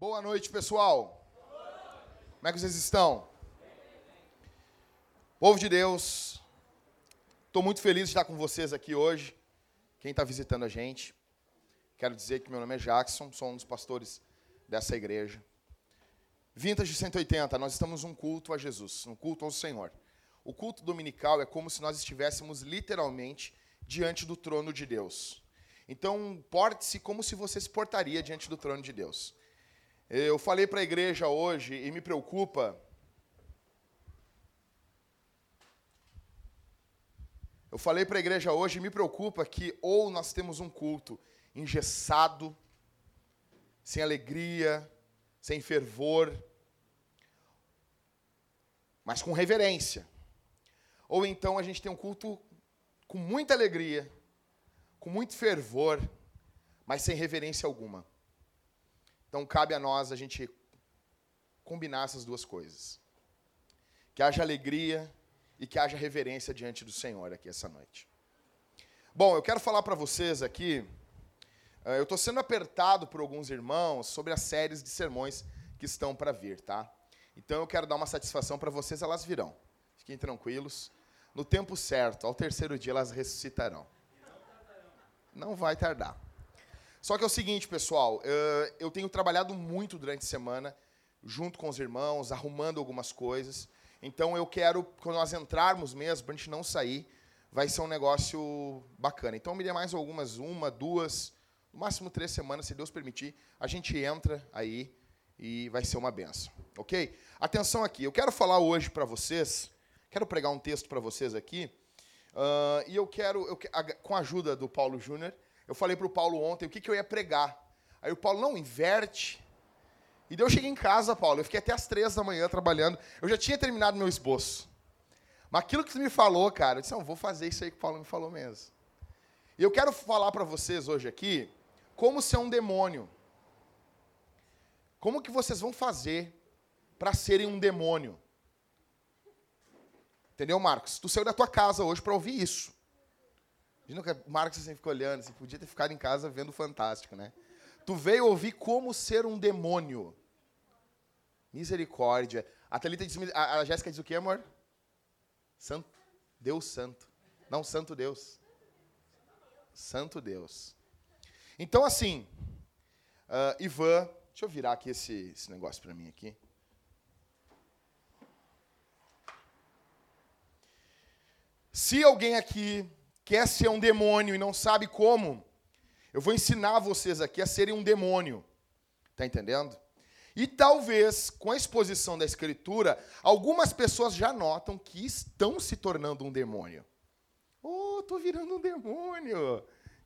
Boa noite, pessoal. Como é que vocês estão? Povo de Deus, estou muito feliz de estar com vocês aqui hoje. Quem está visitando a gente, quero dizer que meu nome é Jackson, sou um dos pastores dessa igreja. Vintage 180, nós estamos num culto a Jesus, um culto ao Senhor. O culto dominical é como se nós estivéssemos literalmente diante do trono de Deus. Então, porte-se como se você se portaria diante do trono de Deus. Eu falei para a igreja hoje e me preocupa. Eu falei para a igreja hoje e me preocupa que ou nós temos um culto engessado, sem alegria, sem fervor, mas com reverência. Ou então a gente tem um culto com muita alegria, com muito fervor, mas sem reverência alguma. Então cabe a nós a gente combinar essas duas coisas. Que haja alegria e que haja reverência diante do Senhor aqui essa noite. Bom, eu quero falar para vocês aqui ah, eu estou sendo apertado por alguns irmãos sobre as séries de sermões que estão para vir, tá? Então eu quero dar uma satisfação para vocês, elas virão. Fiquem tranquilos. No tempo certo, ao terceiro dia, elas ressuscitarão. Não vai tardar. Só que é o seguinte, pessoal, ah, eu tenho trabalhado muito durante a semana, junto com os irmãos, arrumando algumas coisas. Então eu quero, quando nós entrarmos mesmo, para a gente não sair, vai ser um negócio bacana. Então me dê mais algumas, uma, duas, no máximo três semanas, se Deus permitir, a gente entra aí e vai ser uma benção, ok? Atenção aqui, eu quero falar hoje para vocês, quero pregar um texto para vocês aqui, uh, e eu quero, eu, com a ajuda do Paulo Júnior, eu falei para o Paulo ontem o que, que eu ia pregar. Aí o Paulo, não, inverte. E daí eu cheguei em casa, Paulo, eu fiquei até as três da manhã trabalhando, eu já tinha terminado meu esboço. Mas aquilo que tu me falou, cara, eu disse, não, vou fazer isso aí que o Paulo me falou mesmo. E eu quero falar para vocês hoje aqui como ser um demônio. Como que vocês vão fazer para serem um demônio? Entendeu, Marcos? Tu saiu da tua casa hoje para ouvir isso. Imagina que o Marcos assim, ficou olhando, assim, podia ter ficado em casa vendo Fantástico, né? Tu veio ouvir como ser um demônio. Misericórdia. A Thalita diz, a, a Jéssica diz o quê, amor? Santo. Deus santo. Não, santo Deus. Santo Deus. Então, assim, uh, Ivan, deixa eu virar aqui esse, esse negócio para mim aqui. Se alguém aqui quer ser um demônio e não sabe como, eu vou ensinar vocês aqui a serem um demônio. Tá entendendo? E talvez, com a exposição da Escritura, algumas pessoas já notam que estão se tornando um demônio. Oh, tô virando um demônio.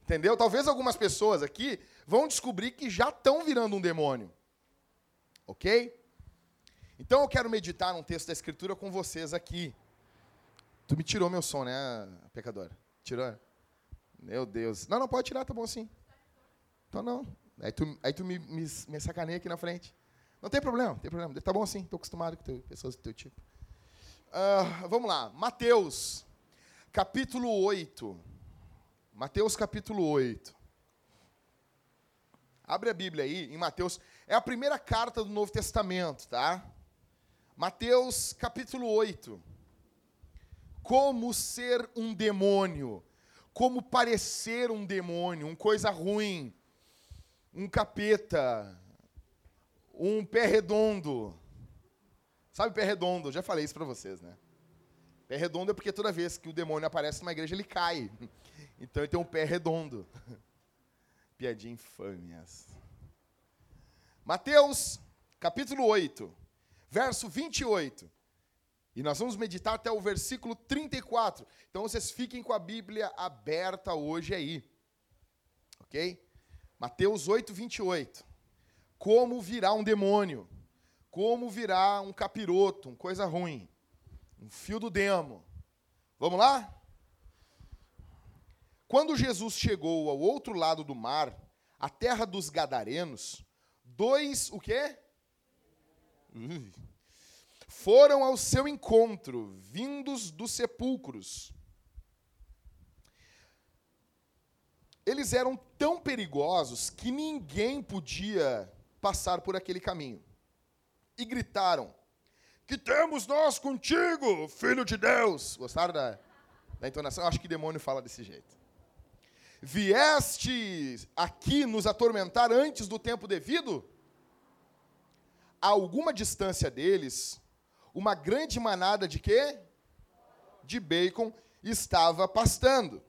Entendeu? Talvez algumas pessoas aqui vão descobrir que já estão virando um demônio. Ok? Então eu quero meditar num texto da Escritura com vocês aqui. Tu me tirou meu som, né, pecador? Tirou? Meu Deus. Não, não, pode tirar, tá bom assim. Então não. Aí tu, aí tu me, me, me sacaneia aqui na frente. Não tem problema, não tem problema. Tá bom assim, estou acostumado com pessoas do teu tipo. Uh, vamos lá. Mateus, capítulo 8. Mateus capítulo 8. Abre a Bíblia aí, em Mateus. É a primeira carta do Novo Testamento, tá? Mateus capítulo 8. Como ser um demônio. Como parecer um demônio, um coisa ruim. Um capeta. Um pé redondo. Sabe pé redondo? Eu já falei isso para vocês, né? Pé redondo é porque toda vez que o demônio aparece numa igreja, ele cai. Então ele tem um pé redondo. Piadinha infame essa. Mateus, capítulo 8, verso 28. E nós vamos meditar até o versículo 34. Então vocês fiquem com a Bíblia aberta hoje aí. Ok? Mateus 8, 28. Como virar um demônio? Como virar um capiroto, uma coisa ruim? Um fio do demo. Vamos lá? Quando Jesus chegou ao outro lado do mar, a terra dos gadarenos, dois o quê? foram ao seu encontro, vindos dos sepulcros. Eles eram tão perigosos que ninguém podia passar por aquele caminho. E gritaram: Que temos nós contigo, filho de Deus? Gostaram da, da entonação? Eu acho que demônio fala desse jeito. Vieste aqui nos atormentar antes do tempo devido? A alguma distância deles, uma grande manada de quê? De bacon estava pastando.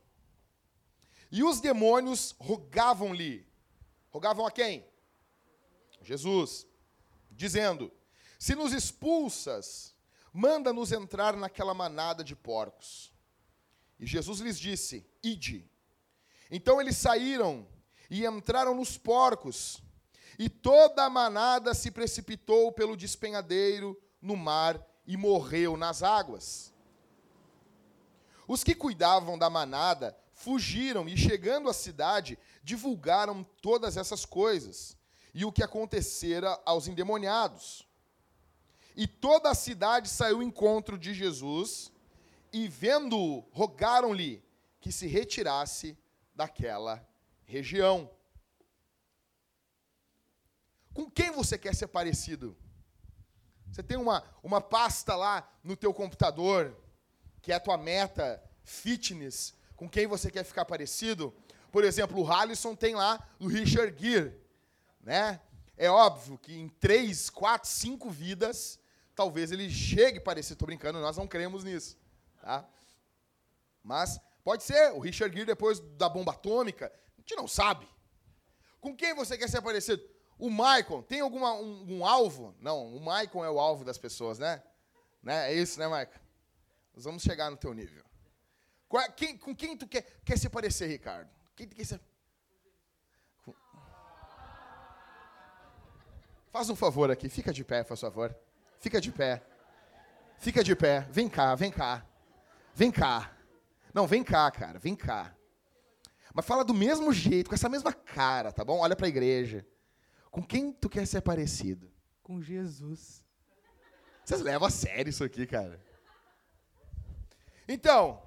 E os demônios rogavam-lhe. Rogavam a quem? Jesus. Dizendo: Se nos expulsas, manda-nos entrar naquela manada de porcos. E Jesus lhes disse: Ide. Então eles saíram e entraram nos porcos, e toda a manada se precipitou pelo despenhadeiro no mar e morreu nas águas. Os que cuidavam da manada fugiram e, chegando à cidade, divulgaram todas essas coisas e o que acontecera aos endemoniados. E toda a cidade saiu ao encontro de Jesus e, vendo-o, rogaram-lhe que se retirasse daquela região. Com quem você quer ser parecido? Você tem uma, uma pasta lá no teu computador, que é a tua meta fitness, com quem você quer ficar parecido? Por exemplo, o Halisson tem lá o Richard Gere, né? É óbvio que em três, quatro, cinco vidas, talvez ele chegue parecido. Estou brincando, nós não cremos nisso, tá? Mas pode ser, o Richard Gere depois da bomba atômica, a gente não sabe. Com quem você quer ser parecido? O Michael, tem algum um, um, alvo? Não, o Michael é o alvo das pessoas, né? né? É isso, né, Michael? Nós vamos chegar no teu nível. Quem, com quem tu quer, quer se parecer, Ricardo? Quem tu quer ser? Faz um favor aqui, fica de pé, faz favor. Fica de pé. Fica de pé. Vem cá, vem cá. Vem cá. Não, vem cá, cara, vem cá. Mas fala do mesmo jeito, com essa mesma cara, tá bom? Olha para a igreja. Com quem tu quer ser parecido? Com Jesus. Vocês levam a sério isso aqui, cara. Então,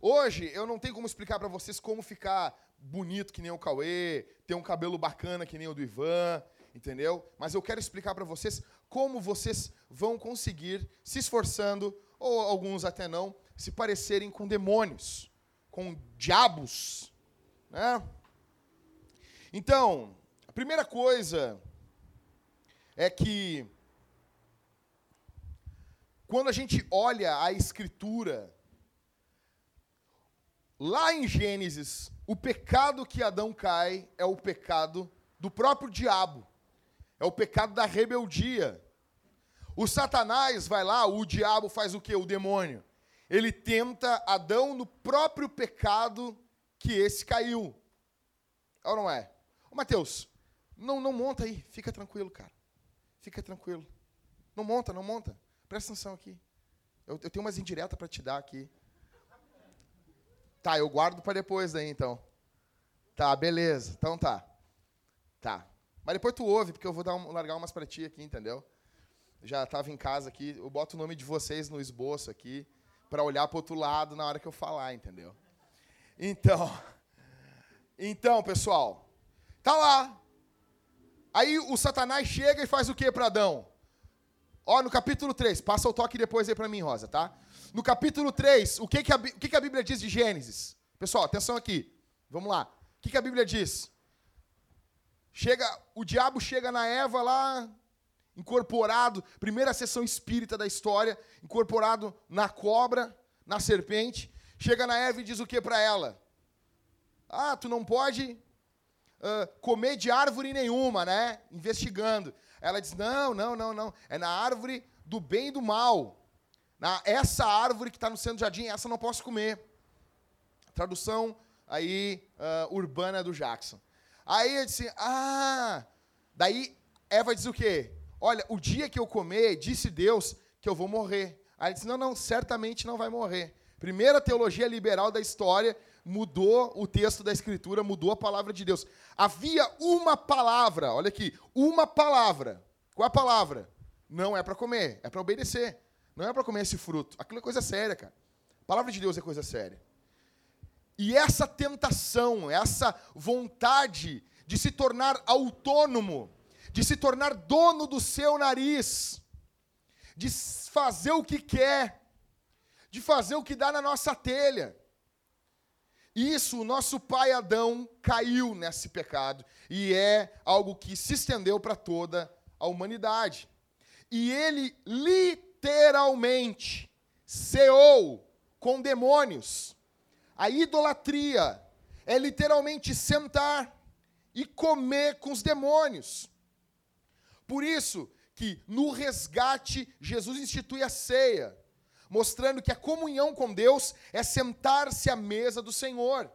hoje eu não tenho como explicar para vocês como ficar bonito que nem o Cauê, ter um cabelo bacana que nem o do Ivan, entendeu? Mas eu quero explicar para vocês como vocês vão conseguir, se esforçando, ou alguns até não, se parecerem com demônios, com diabos, né? Então, a primeira coisa é que quando a gente olha a escritura, lá em Gênesis, o pecado que Adão cai é o pecado do próprio diabo. É o pecado da rebeldia. O Satanás vai lá, o diabo faz o que? O demônio. Ele tenta Adão no próprio pecado que esse caiu. É ou não é? Mateus, não, não monta aí, fica tranquilo, cara. Fica tranquilo. Não monta, não monta. Presta atenção aqui. Eu, eu tenho umas indiretas para te dar aqui. Tá, eu guardo para depois daí, então. Tá, beleza. Então tá. Tá. Mas depois tu ouve, porque eu vou dar um, largar umas para ti aqui, entendeu? Já estava em casa aqui, eu boto o nome de vocês no esboço aqui, para olhar para outro lado na hora que eu falar, entendeu? Então, então, pessoal, Tá lá. Aí o Satanás chega e faz o que para Adão? Ó, no capítulo 3, passa o toque depois aí para mim, Rosa, tá? No capítulo 3, o que, que, a, o que, que a Bíblia diz de Gênesis? Pessoal, atenção aqui. Vamos lá. O que, que a Bíblia diz? Chega, o diabo chega na Eva lá, incorporado, primeira sessão espírita da história, incorporado na cobra, na serpente. Chega na Eva e diz o que para ela? Ah, tu não pode uh, comer de árvore nenhuma, né? Investigando. Ela diz: não, não, não, não. É na árvore do bem e do mal. Na, essa árvore que está no centro do jardim, essa não posso comer. Tradução aí uh, urbana do Jackson. Aí eu disse: ah. Daí Eva diz o quê? Olha, o dia que eu comer, disse Deus que eu vou morrer. Aí ele disse: não, não, certamente não vai morrer. Primeira teologia liberal da história, mudou o texto da Escritura, mudou a palavra de Deus. Havia uma palavra, olha aqui, uma palavra, Qual é a palavra? Não é para comer, é para obedecer. Não é para comer esse fruto. Aquilo é coisa séria, cara. A palavra de Deus é coisa séria. E essa tentação, essa vontade de se tornar autônomo, de se tornar dono do seu nariz, de fazer o que quer, de fazer o que dá na nossa telha. Isso, o nosso pai Adão caiu nesse pecado e é algo que se estendeu para toda a humanidade. E ele literalmente ceou com demônios. A idolatria é literalmente sentar e comer com os demônios. Por isso que no resgate Jesus institui a ceia mostrando que a comunhão com Deus é sentar-se à mesa do Senhor.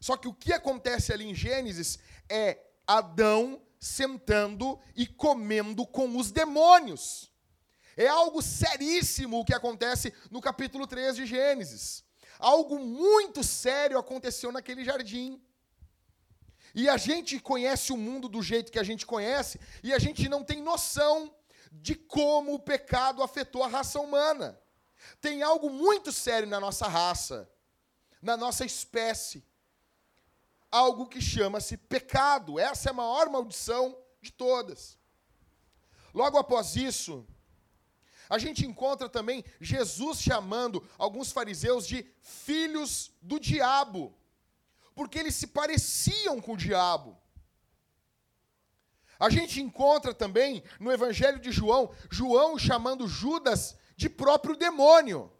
Só que o que acontece ali em Gênesis é Adão sentando e comendo com os demônios. É algo seríssimo o que acontece no capítulo 3 de Gênesis. Algo muito sério aconteceu naquele jardim. E a gente conhece o mundo do jeito que a gente conhece, e a gente não tem noção de como o pecado afetou a raça humana. Tem algo muito sério na nossa raça, na nossa espécie. Algo que chama-se pecado. Essa é a maior maldição de todas. Logo após isso, a gente encontra também Jesus chamando alguns fariseus de filhos do diabo, porque eles se pareciam com o diabo. A gente encontra também no Evangelho de João, João chamando Judas de próprio demônio.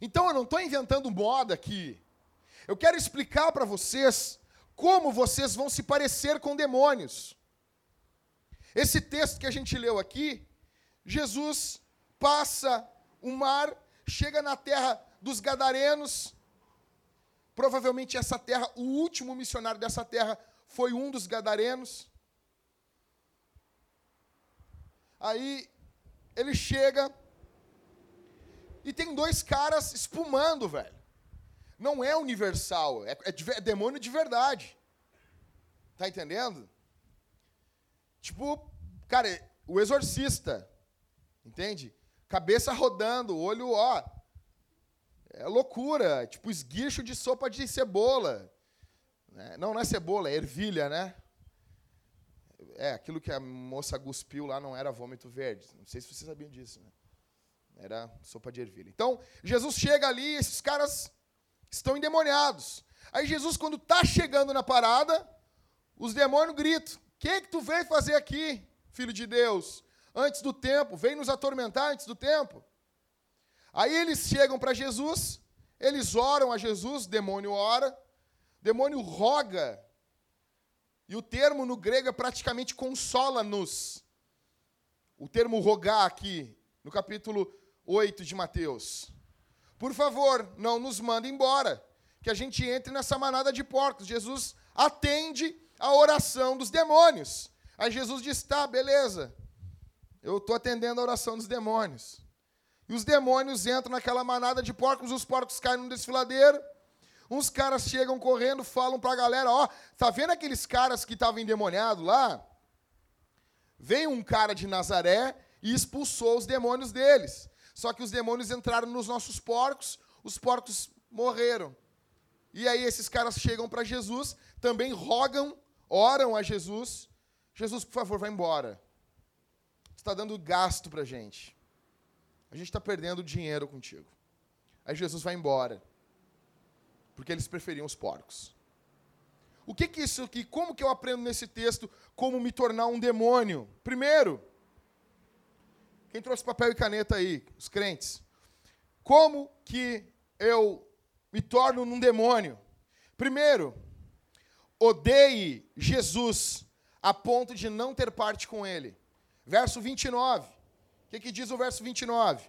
Então eu não estou inventando moda aqui. Eu quero explicar para vocês como vocês vão se parecer com demônios. Esse texto que a gente leu aqui, Jesus passa o mar, chega na terra dos Gadarenos. Provavelmente essa terra, o último missionário dessa terra foi um dos Gadarenos. Aí ele chega e tem dois caras espumando, velho. Não é universal, é, é, é demônio de verdade. Tá entendendo? Tipo, cara, o exorcista, entende? Cabeça rodando, olho, ó. É loucura, tipo esguicho de sopa de cebola. É, não, não é cebola, é ervilha, né? É, aquilo que a moça cuspiu lá não era vômito verde. Não sei se você sabia disso, né? Era sopa de ervilha. Então, Jesus chega ali, esses caras estão endemoniados. Aí Jesus, quando está chegando na parada, os demônios gritam: O que, que tu veio fazer aqui, filho de Deus? Antes do tempo, vem nos atormentar antes do tempo. Aí eles chegam para Jesus, eles oram a Jesus, demônio ora, demônio roga e o termo no grego é praticamente consola-nos. O termo rogar aqui, no capítulo 8 de Mateus. Por favor, não nos manda embora, que a gente entre nessa manada de porcos. Jesus atende a oração dos demônios. Aí Jesus diz: tá, beleza, eu estou atendendo a oração dos demônios. E os demônios entram naquela manada de porcos, os porcos caem no desfiladeiro. Uns caras chegam correndo, falam para a galera: Ó, tá vendo aqueles caras que estavam endemoniados lá? Veio um cara de Nazaré e expulsou os demônios deles. Só que os demônios entraram nos nossos porcos, os porcos morreram. E aí esses caras chegam para Jesus, também rogam, oram a Jesus: Jesus, por favor, vai embora. Está dando gasto para gente. A gente está perdendo dinheiro contigo. Aí Jesus vai embora porque eles preferiam os porcos. O que, que isso aqui, como que eu aprendo nesse texto como me tornar um demônio? Primeiro, quem trouxe papel e caneta aí? Os crentes. Como que eu me torno um demônio? Primeiro, odeie Jesus a ponto de não ter parte com ele. Verso 29. O que, que diz o verso 29?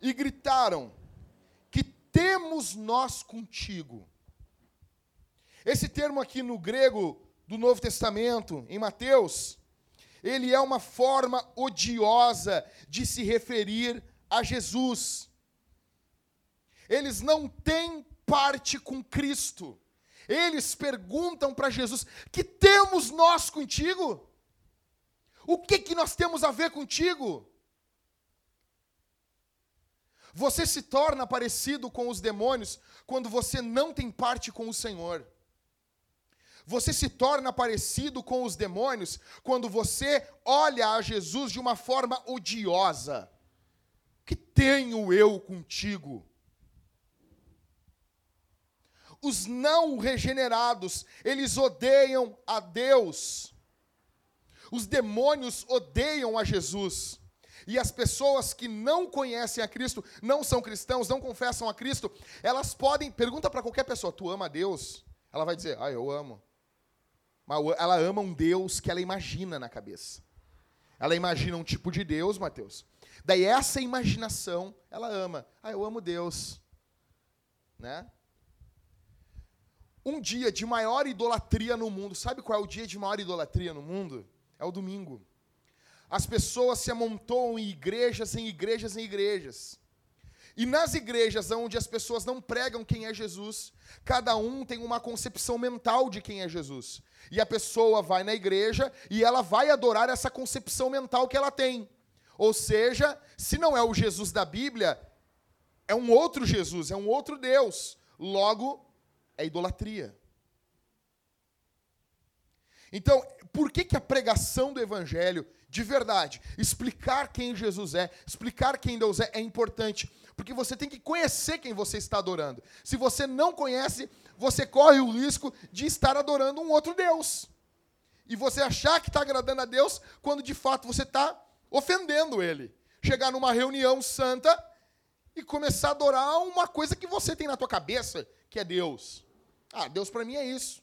E gritaram: temos nós contigo. Esse termo aqui no grego do Novo Testamento, em Mateus, ele é uma forma odiosa de se referir a Jesus. Eles não têm parte com Cristo. Eles perguntam para Jesus: Que temos nós contigo? O que que nós temos a ver contigo? Você se torna parecido com os demônios quando você não tem parte com o Senhor. Você se torna parecido com os demônios quando você olha a Jesus de uma forma odiosa. Que tenho eu contigo? Os não regenerados, eles odeiam a Deus. Os demônios odeiam a Jesus. E as pessoas que não conhecem a Cristo, não são cristãos, não confessam a Cristo, elas podem, pergunta para qualquer pessoa, tu ama a Deus? Ela vai dizer, ah, eu amo. Mas ela ama um Deus que ela imagina na cabeça. Ela imagina um tipo de Deus, Mateus. Daí essa imaginação, ela ama. Ah, eu amo Deus. Né? Um dia de maior idolatria no mundo. Sabe qual é o dia de maior idolatria no mundo? É o domingo. As pessoas se amontoam em igrejas, em igrejas, em igrejas. E nas igrejas onde as pessoas não pregam quem é Jesus, cada um tem uma concepção mental de quem é Jesus. E a pessoa vai na igreja e ela vai adorar essa concepção mental que ela tem. Ou seja, se não é o Jesus da Bíblia, é um outro Jesus, é um outro Deus. Logo, é idolatria. Então, por que, que a pregação do Evangelho, de verdade, explicar quem Jesus é, explicar quem Deus é, é importante? Porque você tem que conhecer quem você está adorando. Se você não conhece, você corre o risco de estar adorando um outro Deus. E você achar que está agradando a Deus, quando de fato você está ofendendo Ele. Chegar numa reunião santa e começar a adorar uma coisa que você tem na tua cabeça, que é Deus. Ah, Deus para mim é isso.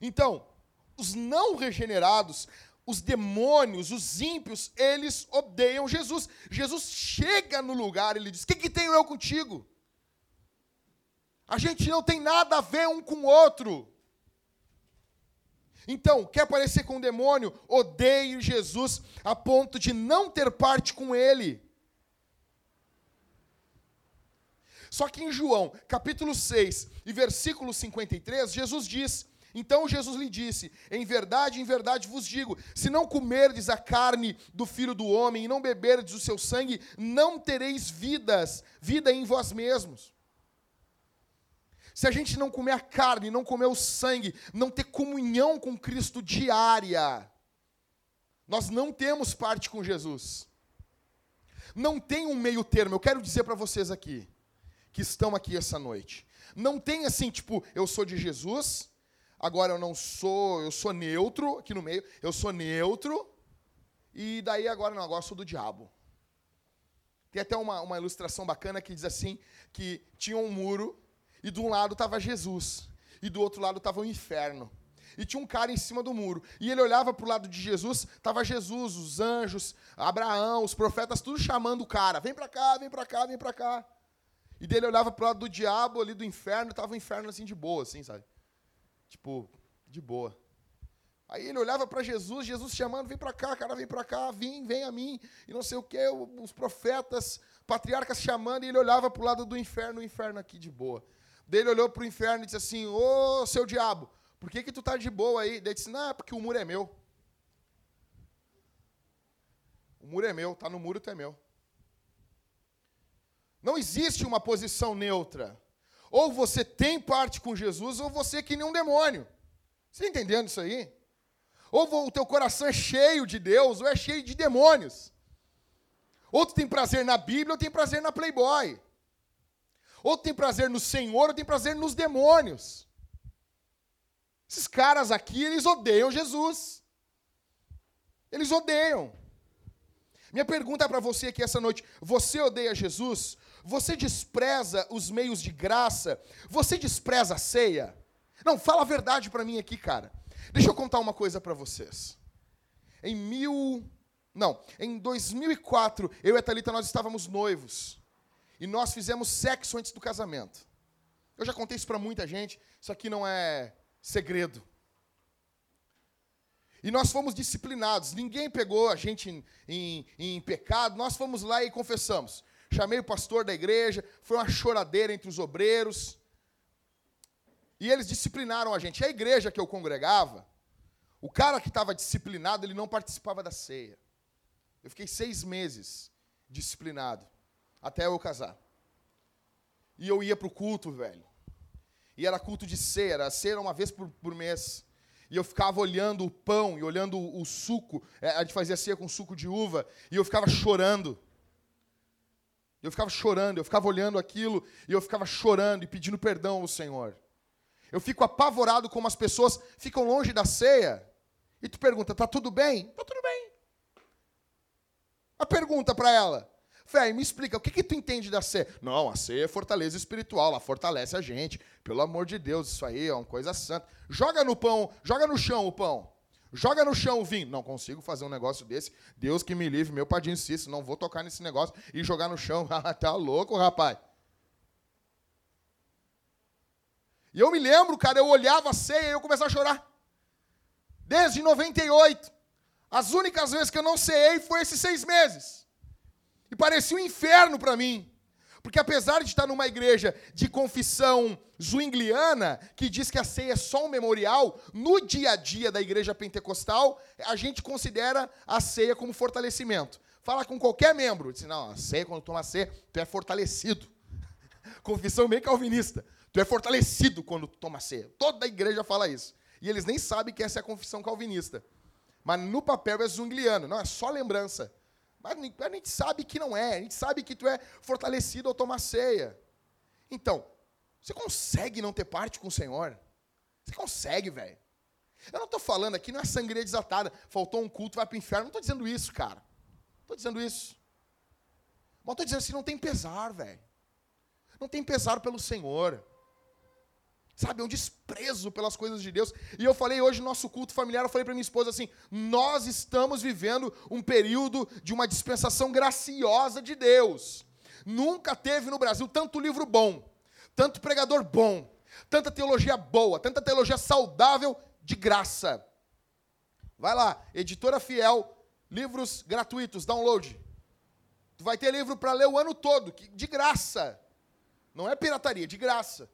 Então, os não regenerados os demônios, os ímpios, eles odeiam Jesus. Jesus chega no lugar, ele diz: O que, que tenho eu contigo? A gente não tem nada a ver um com o outro. Então, quer parecer com o demônio? Odeie Jesus a ponto de não ter parte com ele. Só que em João, capítulo 6 e versículo 53, Jesus diz: então Jesus lhe disse: Em verdade, em verdade vos digo: se não comerdes a carne do filho do homem e não beberdes o seu sangue, não tereis vidas, vida em vós mesmos. Se a gente não comer a carne, não comer o sangue, não ter comunhão com Cristo diária, nós não temos parte com Jesus. Não tem um meio termo. Eu quero dizer para vocês aqui, que estão aqui essa noite. Não tem assim, tipo, eu sou de Jesus, agora eu não sou, eu sou neutro aqui no meio, eu sou neutro, e daí agora não, agora eu sou do diabo. Tem até uma, uma ilustração bacana que diz assim, que tinha um muro, e de um lado estava Jesus, e do outro lado estava o inferno. E tinha um cara em cima do muro. E ele olhava para o lado de Jesus, estava Jesus, os anjos, Abraão, os profetas, tudo chamando o cara. Vem para cá, vem para cá, vem para cá. E dele olhava para o lado do diabo, ali do inferno, estava o inferno assim de boa, assim, sabe? Tipo, de boa. Aí ele olhava para Jesus, Jesus chamando, vem para cá, cara, vem para cá, vem, vem a mim, e não sei o quê, os profetas, patriarcas chamando, e ele olhava para o lado do inferno, o inferno aqui de boa. Daí ele olhou para o inferno e disse assim, ô, seu diabo, por que que tu tá de boa aí? Daí ele disse, não, é porque o muro é meu. O muro é meu, tá no muro, tu é meu. Não existe uma posição neutra. Ou você tem parte com Jesus, ou você é que nem um demônio. Você está entendendo isso aí? Ou o teu coração é cheio de Deus, ou é cheio de demônios. Ou tu tem prazer na Bíblia, ou tem prazer na Playboy. Ou tu tem prazer no Senhor, ou tem prazer nos demônios. Esses caras aqui, eles odeiam Jesus. Eles odeiam. Minha pergunta para você aqui essa noite: você odeia Jesus? Você despreza os meios de graça? Você despreza a ceia? Não, fala a verdade para mim aqui, cara. Deixa eu contar uma coisa para vocês. Em mil. Não, em 2004, eu e a Thalita, nós estávamos noivos. E nós fizemos sexo antes do casamento. Eu já contei isso para muita gente, isso aqui não é segredo. E nós fomos disciplinados, ninguém pegou a gente em, em, em, pecado, nós fomos lá e confessamos chamei o pastor da igreja, foi uma choradeira entre os obreiros. E eles disciplinaram a gente. A igreja que eu congregava, O cara que estava disciplinado, ele não participava da ceia. Eu fiquei seis meses disciplinado, até eu casar. E eu ia para o culto, velho. E era culto de ceia, era ceia uma vez por, por mês. E eu ficava olhando o pão e olhando o, o suco. É, a gente fazia ceia com suco de uva. E eu ficava chorando. Eu ficava chorando, eu ficava olhando aquilo e eu ficava chorando e pedindo perdão ao Senhor. Eu fico apavorado como as pessoas ficam longe da ceia. E tu pergunta, tá tudo bem? Tá tudo bem. A pergunta para ela, Véi, me explica, o que, que tu entende da ceia? Não, a ceia é fortaleza espiritual, ela fortalece a gente. Pelo amor de Deus, isso aí é uma coisa santa. Joga no pão, joga no chão o pão. Joga no chão o vinho. Não consigo fazer um negócio desse. Deus que me livre, meu padrinho Cícero, não vou tocar nesse negócio e jogar no chão. Ah, tá louco, rapaz. E eu me lembro, cara, eu olhava a ceia e eu começava a chorar. Desde 98. As únicas vezes que eu não ceei foi esses seis meses. E parecia um inferno para mim. Porque apesar de estar numa igreja de confissão zwingliana, que diz que a ceia é só um memorial, no dia a dia da igreja pentecostal, a gente considera a ceia como fortalecimento. Fala com qualquer membro, diz, não, a ceia, quando toma ceia, tu é fortalecido. Confissão meio calvinista. Tu é fortalecido quando toma ceia. Toda a igreja fala isso. E eles nem sabem que essa é a confissão calvinista. Mas no papel é zwingliano. Não, é só lembrança. Mas a gente sabe que não é. A gente sabe que tu é fortalecido ao tomar ceia. Então, você consegue não ter parte com o Senhor? Você consegue, velho. Eu não estou falando aqui, não é sangria desatada. Faltou um culto, vai para o inferno. Não estou dizendo isso, cara. Estou dizendo isso. Mas estou dizendo assim, não tem pesar, velho. Não tem pesar pelo Senhor. Sabe, é um desprezo pelas coisas de Deus. E eu falei hoje no nosso culto familiar, eu falei para minha esposa assim: nós estamos vivendo um período de uma dispensação graciosa de Deus. Nunca teve no Brasil tanto livro bom, tanto pregador bom, tanta teologia boa, tanta teologia saudável de graça. Vai lá, editora fiel, livros gratuitos, download. Tu vai ter livro para ler o ano todo, de graça. Não é pirataria, de graça.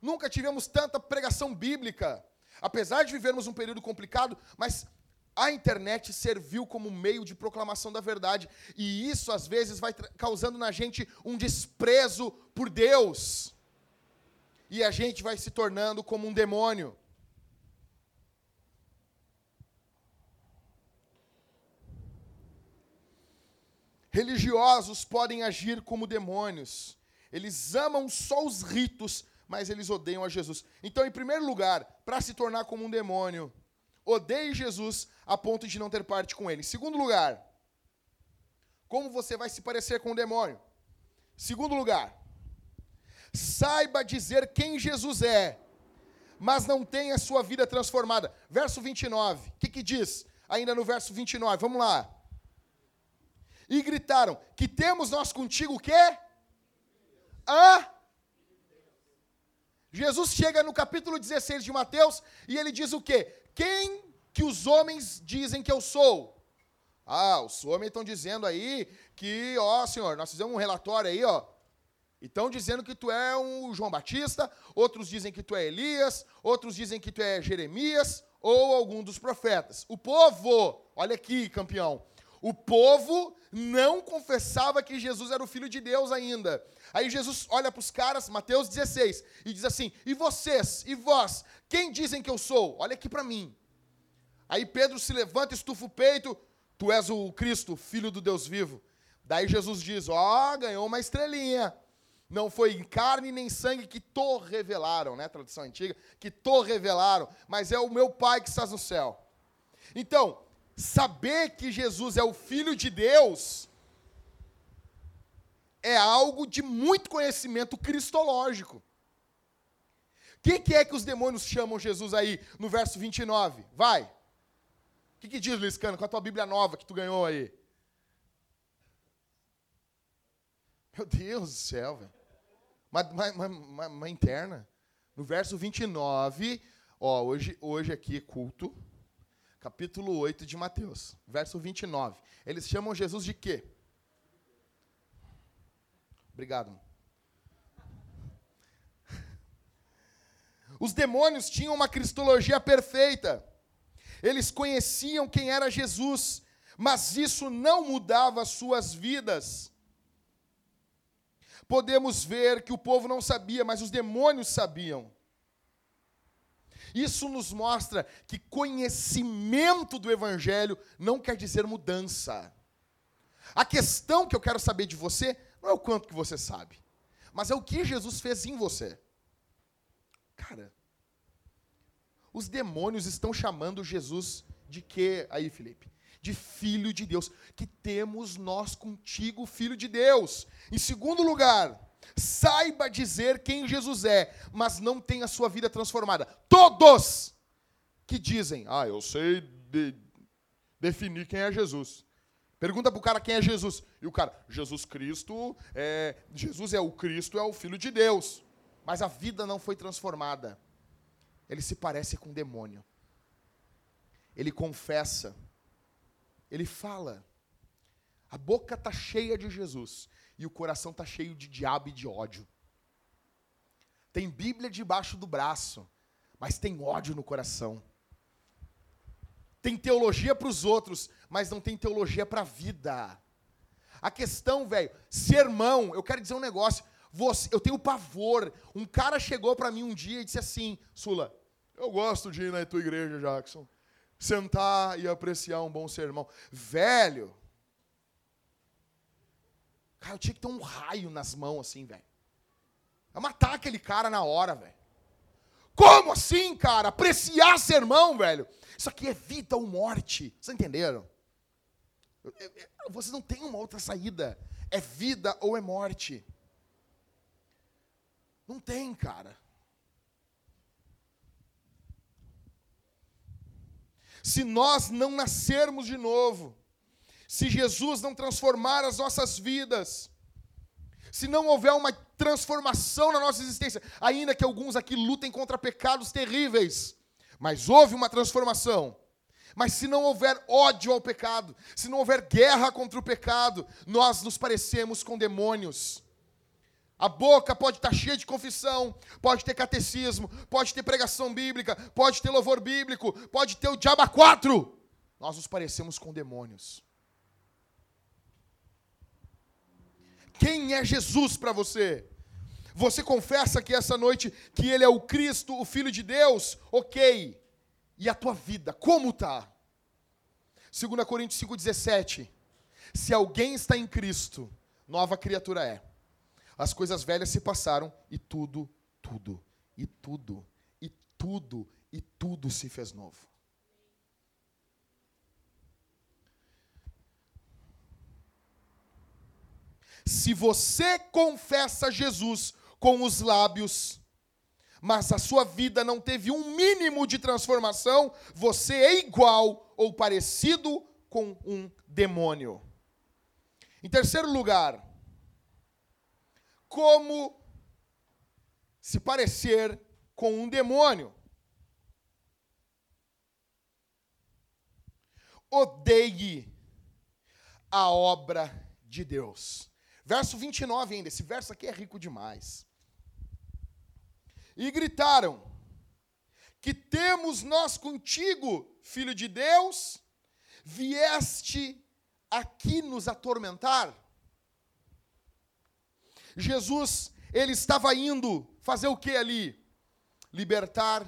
Nunca tivemos tanta pregação bíblica. Apesar de vivermos um período complicado, mas a internet serviu como meio de proclamação da verdade. E isso, às vezes, vai causando na gente um desprezo por Deus. E a gente vai se tornando como um demônio. Religiosos podem agir como demônios. Eles amam só os ritos mas eles odeiam a Jesus. Então, em primeiro lugar, para se tornar como um demônio, odeie Jesus a ponto de não ter parte com ele. Em segundo lugar, como você vai se parecer com o demônio? Segundo lugar, saiba dizer quem Jesus é, mas não tenha a sua vida transformada. Verso 29, o que, que diz? Ainda no verso 29, vamos lá. E gritaram: Que temos nós contigo o quê? A Jesus chega no capítulo 16 de Mateus e ele diz o quê? Quem que os homens dizem que eu sou? Ah, os homens estão dizendo aí que, ó, senhor, nós fizemos um relatório aí, ó. Estão dizendo que tu é um João Batista, outros dizem que tu é Elias, outros dizem que tu é Jeremias ou algum dos profetas. O povo, olha aqui, campeão, o povo não confessava que Jesus era o filho de Deus ainda. Aí Jesus olha para os caras, Mateus 16, e diz assim: E vocês, e vós, quem dizem que eu sou? Olha aqui para mim. Aí Pedro se levanta, estufa o peito: Tu és o Cristo, filho do Deus vivo. Daí Jesus diz: Ó, oh, ganhou uma estrelinha. Não foi em carne nem sangue que to revelaram, né? Tradição antiga, que to revelaram, mas é o meu Pai que estás no céu. Então, saber que Jesus é o Filho de Deus é algo de muito conhecimento cristológico. O que, que, é que os demônios chamam Jesus aí no verso 29? Vai. O que, que diz, Luiz Cano, com a tua Bíblia nova que tu ganhou aí? Meu Deus do céu, velho. Uma, uma, uma, uma, interna. No verso 29, ó, hoje, hoje aqui culto, capítulo 8 de Mateus, verso 29. Eles chamam Jesus de quê? Obrigado. Os demônios tinham uma cristologia perfeita. Eles conheciam quem era Jesus, mas isso não mudava suas vidas. Podemos ver que o povo não sabia, mas os demônios sabiam. Isso nos mostra que conhecimento do Evangelho não quer dizer mudança. A questão que eu quero saber de você não é o quanto que você sabe, mas é o que Jesus fez em você. Cara, os demônios estão chamando Jesus de quê aí, Felipe? De filho de Deus. Que temos nós contigo, filho de Deus. Em segundo lugar, saiba dizer quem Jesus é, mas não tenha a sua vida transformada. Todos que dizem, ah, eu sei de definir quem é Jesus. Pergunta para o cara quem é Jesus. E o cara, Jesus Cristo, é, Jesus é o Cristo, é o Filho de Deus. Mas a vida não foi transformada. Ele se parece com um demônio. Ele confessa. Ele fala. A boca está cheia de Jesus e o coração está cheio de diabo e de ódio. Tem Bíblia debaixo do braço, mas tem ódio no coração. Tem teologia para os outros, mas não tem teologia para a vida. A questão, velho, sermão, eu quero dizer um negócio. Você, eu tenho pavor. Um cara chegou para mim um dia e disse assim: Sula, eu gosto de ir na tua igreja, Jackson. Sentar e apreciar um bom sermão. Velho, Cara, eu tinha que ter um raio nas mãos assim, velho. É matar aquele cara na hora, velho. Como assim, cara? Apreciar sermão, velho? Isso aqui é vida ou morte. Vocês entenderam? Vocês não têm uma outra saída. É vida ou é morte. Não tem, cara. Se nós não nascermos de novo, se Jesus não transformar as nossas vidas, se não houver uma transformação na nossa existência, ainda que alguns aqui lutem contra pecados terríveis, mas houve uma transformação. Mas se não houver ódio ao pecado, se não houver guerra contra o pecado, nós nos parecemos com demônios. A boca pode estar cheia de confissão, pode ter catecismo, pode ter pregação bíblica, pode ter louvor bíblico, pode ter o diabo quatro. Nós nos parecemos com demônios. Quem é Jesus para você? Você confessa que essa noite que ele é o Cristo, o Filho de Deus? OK. E a tua vida, como tá? 2 Coríntios 5:17. Se alguém está em Cristo, nova criatura é. As coisas velhas se passaram e tudo, tudo, e tudo, e tudo, e tudo se fez novo. Se você confessa Jesus com os lábios, mas a sua vida não teve um mínimo de transformação, você é igual ou parecido com um demônio. Em terceiro lugar, como se parecer com um demônio. Odeie a obra de Deus. Verso 29 ainda, esse verso aqui é rico demais. E gritaram: Que temos nós contigo, filho de Deus? Vieste aqui nos atormentar? Jesus, ele estava indo fazer o que ali? Libertar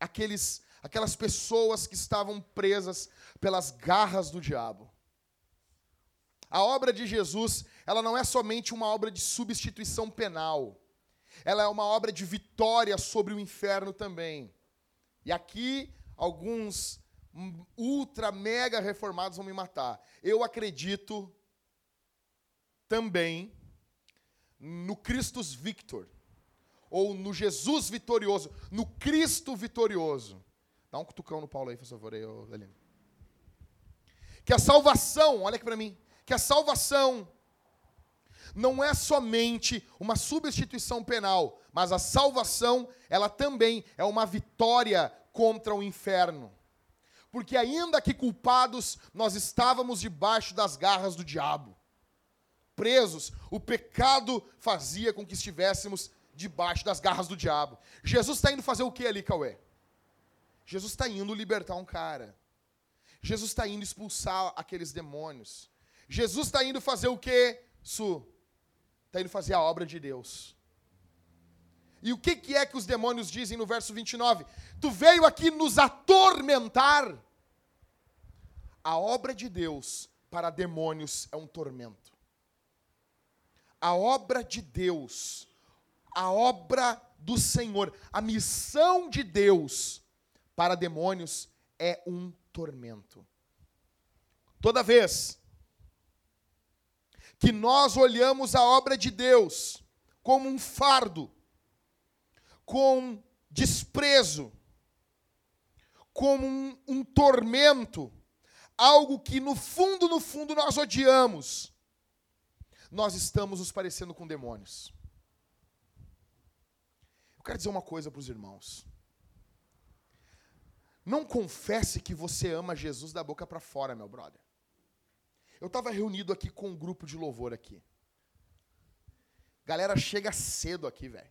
aqueles aquelas pessoas que estavam presas pelas garras do diabo. A obra de Jesus, ela não é somente uma obra de substituição penal. Ela é uma obra de vitória sobre o inferno também. E aqui alguns ultra mega reformados vão me matar. Eu acredito também no Christus Victor, ou no Jesus vitorioso, no Cristo vitorioso. Dá um cutucão no Paulo aí, por favor, aí, Aline. Que a salvação, olha aqui para mim, que a salvação não é somente uma substituição penal, mas a salvação, ela também é uma vitória contra o inferno. Porque ainda que culpados, nós estávamos debaixo das garras do diabo. Presos, o pecado fazia com que estivéssemos debaixo das garras do diabo. Jesus está indo fazer o que ali, Cauê? Jesus está indo libertar um cara. Jesus está indo expulsar aqueles demônios. Jesus está indo fazer o que, Su? Está indo fazer a obra de Deus. E o que, que é que os demônios dizem no verso 29? Tu veio aqui nos atormentar. A obra de Deus para demônios é um tormento. A obra de Deus, a obra do Senhor, a missão de Deus para demônios é um tormento. Toda vez que nós olhamos a obra de Deus como um fardo, com desprezo, como um, um tormento, algo que no fundo, no fundo nós odiamos, nós estamos nos parecendo com demônios. Eu quero dizer uma coisa para os irmãos. Não confesse que você ama Jesus da boca para fora, meu brother. Eu estava reunido aqui com um grupo de louvor aqui. Galera chega cedo aqui, velho.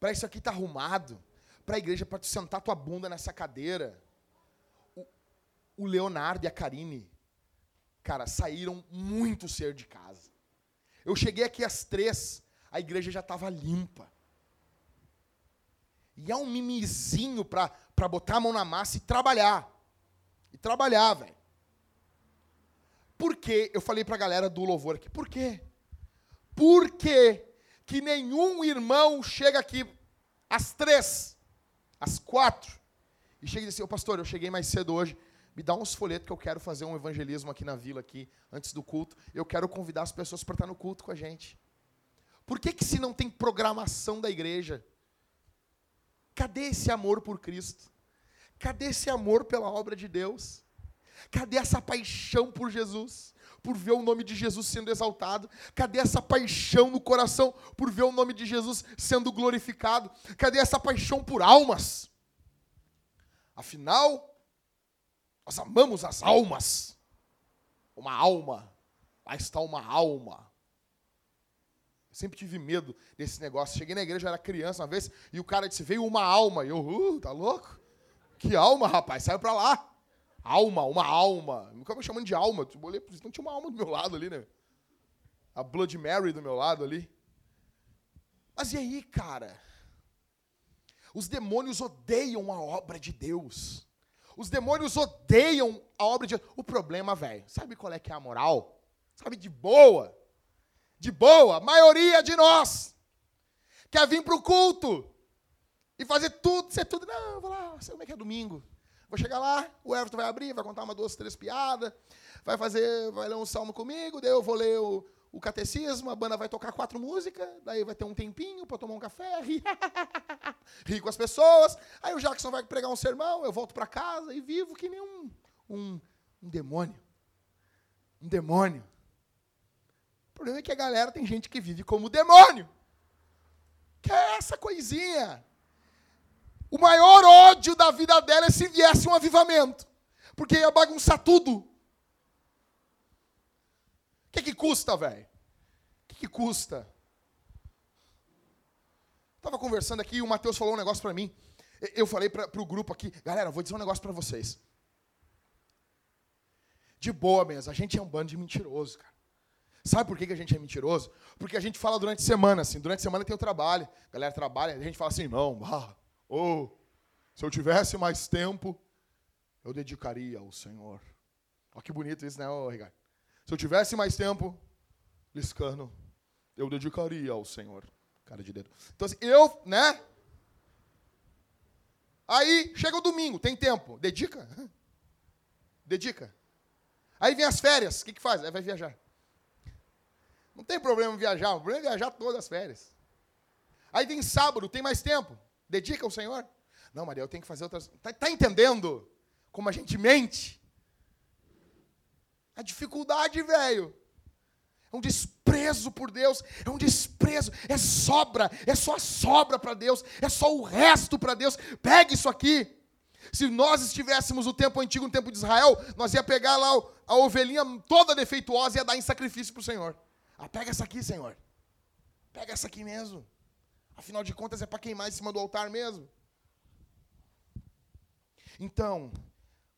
Para isso aqui tá arrumado. Para a igreja, para tu sentar tua bunda nessa cadeira o Leonardo e a Karine, cara, saíram muito cedo de casa. Eu cheguei aqui às três, a igreja já estava limpa. E é um mimizinho para botar a mão na massa e trabalhar. E trabalhar, velho. Por quê? Eu falei para a galera do louvor aqui. Por quê? Por quê que nenhum irmão chega aqui às três, às quatro, e chega e diz assim, ô pastor, eu cheguei mais cedo hoje, me dá uns folhetos que eu quero fazer um evangelismo aqui na vila, aqui, antes do culto. Eu quero convidar as pessoas para estar no culto com a gente. Por que, que se não tem programação da igreja? Cadê esse amor por Cristo? Cadê esse amor pela obra de Deus? Cadê essa paixão por Jesus? Por ver o nome de Jesus sendo exaltado? Cadê essa paixão no coração por ver o nome de Jesus sendo glorificado? Cadê essa paixão por almas? Afinal, nós amamos as almas. Uma alma. Lá está uma alma. Eu sempre tive medo desse negócio. Cheguei na igreja, eu era criança uma vez, e o cara disse: veio uma alma. E eu, uh, tá louco? Que alma, rapaz? Saiu pra lá. Alma, uma alma. Nunca me chamando de alma. Eu olhei, não tinha uma alma do meu lado ali, né? A Blood Mary do meu lado ali. Mas e aí, cara? Os demônios odeiam a obra de Deus. Os demônios odeiam a obra de Deus. O problema, velho, sabe qual é que é a moral? Sabe, de boa. De boa, a maioria de nós quer vir para o culto e fazer tudo, ser tudo. Não, vou lá, sei como é que é domingo. Vou chegar lá, o Everton vai abrir, vai contar uma, duas, três piadas, vai fazer, vai ler um salmo comigo, daí eu vou ler o, o catecismo, a banda vai tocar quatro músicas, daí vai ter um tempinho para tomar um café, rir, rir com as pessoas. Aí o Jackson vai pregar um sermão, eu volto para casa e vivo que nem um, um, um demônio. Um demônio. O problema é que a galera tem gente que vive como demônio. Que é essa coisinha. O maior ódio da vida dela é se viesse um avivamento. Porque ia bagunçar tudo. O que, que custa, velho? O que, que custa? Estava conversando aqui e o Matheus falou um negócio para mim. Eu falei para o grupo aqui, galera, vou dizer um negócio para vocês. De boa mesmo, a gente é um bando de mentiroso, cara. Sabe por que, que a gente é mentiroso? Porque a gente fala durante a semana, assim, durante a semana tem o trabalho. A galera trabalha, a gente fala assim, não, ah, oh, se eu tivesse mais tempo, eu dedicaria ao Senhor. Olha que bonito isso, né, oh, Ricardo? Se eu tivesse mais tempo, Liscano, eu dedicaria ao Senhor. Cara de dedo. Então, assim, eu, né? Aí chega o domingo, tem tempo. Dedica? Dedica. Aí vem as férias, o que, que faz? Vai viajar. Não tem problema viajar, o problema é viajar todas as férias. Aí vem sábado, tem mais tempo. Dedica ao Senhor. Não, Maria, eu tenho que fazer outras. Está tá entendendo como a gente mente? A dificuldade, velho. É um desprezo por Deus, é um desprezo, é sobra, é só sobra para Deus, é só o resto para Deus. Pegue isso aqui. Se nós estivéssemos no tempo antigo, no tempo de Israel, nós ia pegar lá a ovelhinha toda defeituosa e ia dar em sacrifício para o Senhor. Ah, pega essa aqui, Senhor. Pega essa aqui mesmo. Afinal de contas, é para queimar em cima do altar mesmo. Então,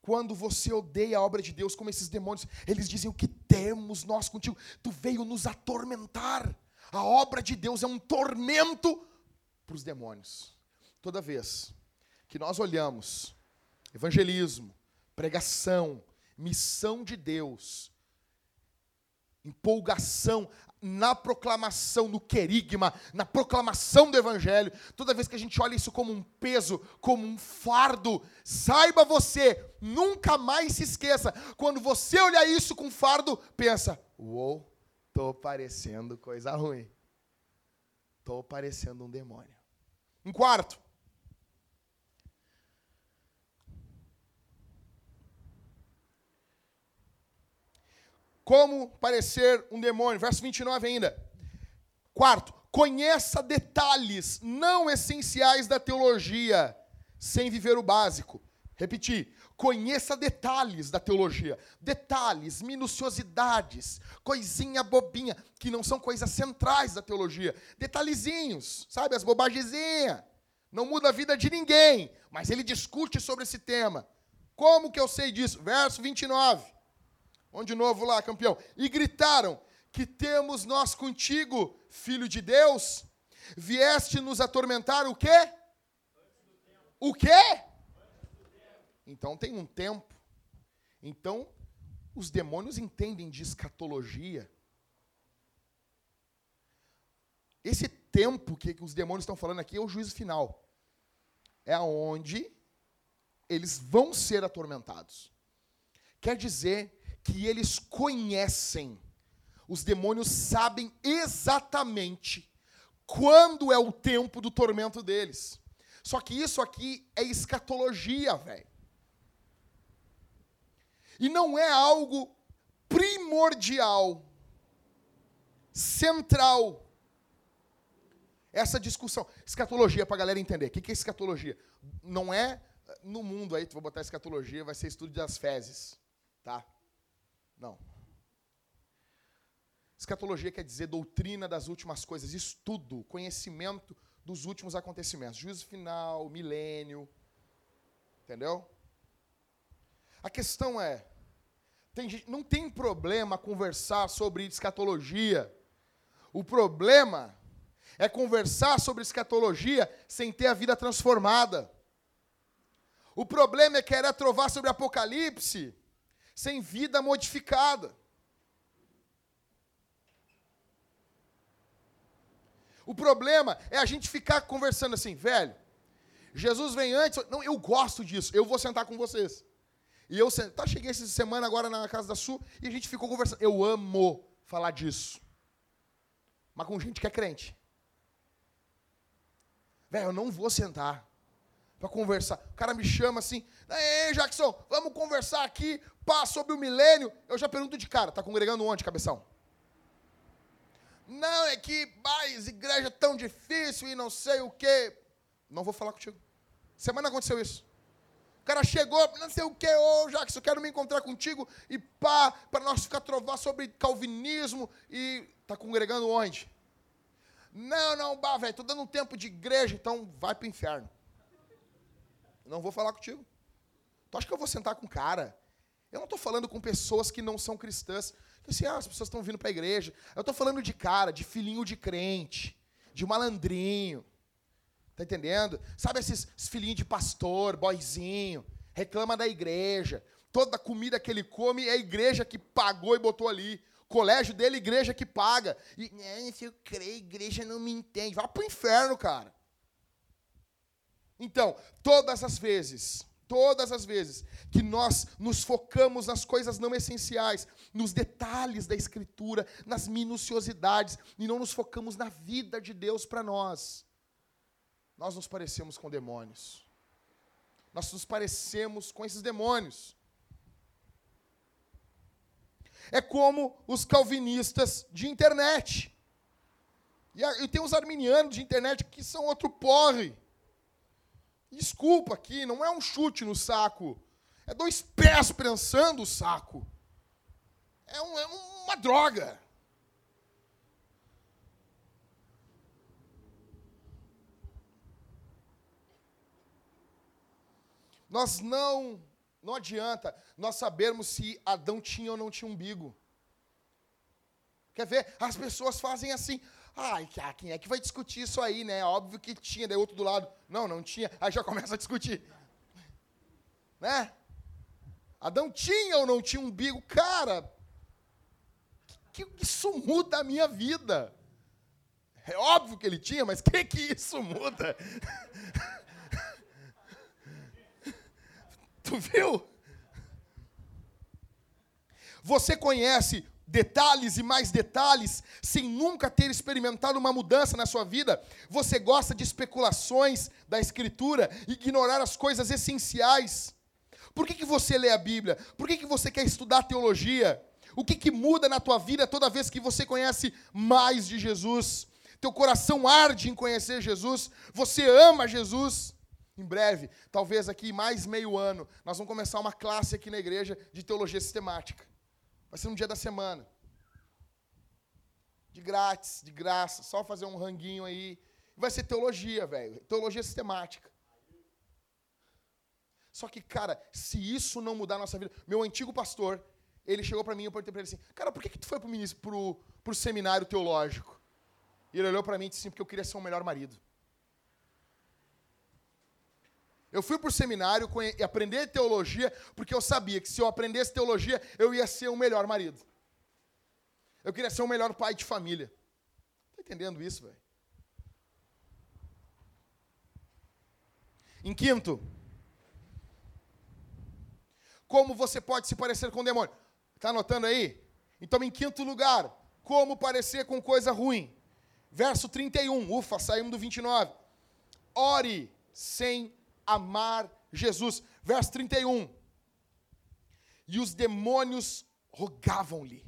quando você odeia a obra de Deus, como esses demônios, eles dizem: O que temos nós contigo? Tu veio nos atormentar. A obra de Deus é um tormento para os demônios. Toda vez que nós olhamos evangelismo, pregação, missão de Deus, empolgação na proclamação, no querigma, na proclamação do Evangelho, toda vez que a gente olha isso como um peso, como um fardo, saiba você, nunca mais se esqueça, quando você olhar isso com fardo, pensa: uou, estou parecendo coisa ruim, estou parecendo um demônio. Um quarto, como parecer um demônio. Verso 29 ainda. Quarto, conheça detalhes não essenciais da teologia, sem viver o básico. Repetir, conheça detalhes da teologia, detalhes, minuciosidades, coisinha bobinha, que não são coisas centrais da teologia, detalhezinhos, sabe, as bobagemzinhas. Não muda a vida de ninguém, mas ele discute sobre esse tema. Como que eu sei disso? Verso 29. Vamos de novo lá, campeão. E gritaram: Que temos nós contigo, filho de Deus? Vieste nos atormentar o quê? O quê? Então tem um tempo. Então, os demônios entendem de escatologia. Esse tempo que os demônios estão falando aqui é o juízo final. É onde eles vão ser atormentados. Quer dizer que eles conhecem. Os demônios sabem exatamente quando é o tempo do tormento deles. Só que isso aqui é escatologia, velho. E não é algo primordial, central. Essa discussão. Escatologia, para a galera entender. O que é escatologia? Não é no mundo aí, tu vou botar escatologia, vai ser estudo das fezes. Tá? Não. Escatologia quer dizer doutrina das últimas coisas, estudo, conhecimento dos últimos acontecimentos. Juízo final, milênio. Entendeu? A questão é: tem, não tem problema conversar sobre escatologia. O problema é conversar sobre escatologia sem ter a vida transformada. O problema é querer trovar sobre Apocalipse sem vida modificada. O problema é a gente ficar conversando assim, velho. Jesus vem antes. Não, eu gosto disso. Eu vou sentar com vocês. E eu tá, cheguei essa semana agora na casa da Sul e a gente ficou conversando. Eu amo falar disso. Mas com gente que é crente. Velho, eu não vou sentar para conversar. O cara me chama assim, ei, Jackson, vamos conversar aqui, pá, sobre o milênio. Eu já pergunto de cara, tá congregando onde, cabeção? Não, é que, mais igreja tão difícil e não sei o quê. Não vou falar contigo. Semana aconteceu isso. O cara chegou, não sei o quê, ô Jackson, eu quero me encontrar contigo e pá, para nós ficar trovar sobre calvinismo e tá congregando onde? Não, não, bah, velho, tô dando um tempo de igreja, então vai pro inferno. Não vou falar contigo. Tu acha que eu vou sentar com cara? Eu não estou falando com pessoas que não são cristãs. Que assim, ah, as pessoas estão vindo para a igreja. Eu estou falando de cara, de filhinho de crente, de malandrinho. Tá entendendo? Sabe esses, filhinhos de pastor, boizinho, reclama da igreja. Toda a comida que ele come é a igreja que pagou e botou ali. Colégio dele, igreja que paga. E, se eu creio, igreja não me entende. Vai pro inferno, cara. Então, todas as vezes, todas as vezes que nós nos focamos nas coisas não essenciais, nos detalhes da Escritura, nas minuciosidades, e não nos focamos na vida de Deus para nós, nós nos parecemos com demônios. Nós nos parecemos com esses demônios. É como os calvinistas de internet. E, tem os arminianos de internet que são outro porre. Desculpa aqui, não é um chute no saco. É dois pés prensando o saco. É, um, é uma droga. Nós não, não adianta nós sabermos se Adão tinha ou não tinha umbigo. Quer ver? As pessoas fazem assim. Ai, ah, quem é que vai discutir isso aí, né? Óbvio que tinha, daí outro do lado. Não, não tinha. Aí já começa a discutir. Né? Adão tinha ou não tinha umbigo? Cara, que, que isso muda a minha vida? É óbvio que ele tinha, mas o que, que isso muda? tu viu? Você conhece detalhes e mais detalhes, sem nunca ter experimentado uma mudança na sua vida. Você gosta de especulações da Escritura, ignorar as coisas essenciais. Por que, que você lê a Bíblia? Por que, que você quer estudar teologia? O que, que muda na tua vida toda vez que você conhece mais de Jesus? Teu coração arde em conhecer Jesus, você ama Jesus. Em breve, talvez aqui mais meio ano, nós vamos começar uma classe aqui na igreja de teologia sistemática. Vai ser um dia da semana. De grátis, de graça, só fazer um ranguinho aí. Vai ser teologia, velho. Teologia sistemática. Só que, cara, se isso não mudar a nossa vida. Meu antigo pastor, ele chegou para mim e eu perguntei para ele assim: Cara, por que, que tu foi para o seminário teológico? E ele olhou para mim e disse assim: Porque eu queria ser um melhor marido. Eu fui para o seminário aprender teologia, porque eu sabia que se eu aprendesse teologia, eu ia ser o melhor marido. Eu queria ser o melhor pai de família. Está entendendo isso, velho? Em quinto, como você pode se parecer com o demônio? Está anotando aí? Então, em quinto lugar, como parecer com coisa ruim? Verso 31, ufa, saímos do 29. Ore sem amar Jesus. Verso 31. E os demônios rogavam-lhe.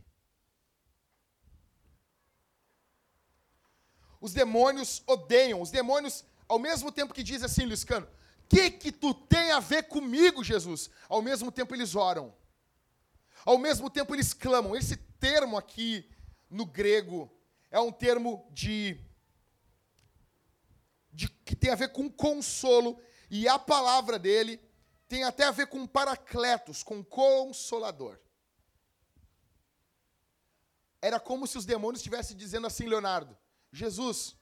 Os demônios odeiam. Os demônios, ao mesmo tempo que diz assim, Liscano, que, que tu tem a ver comigo, Jesus? Ao mesmo tempo eles oram. Ao mesmo tempo eles clamam. Esse termo aqui no grego é um termo de, de que tem a ver com consolo e a palavra dele tem até a ver com paracletos, com consolador. Era como se os demônios estivessem dizendo assim, Leonardo: Jesus,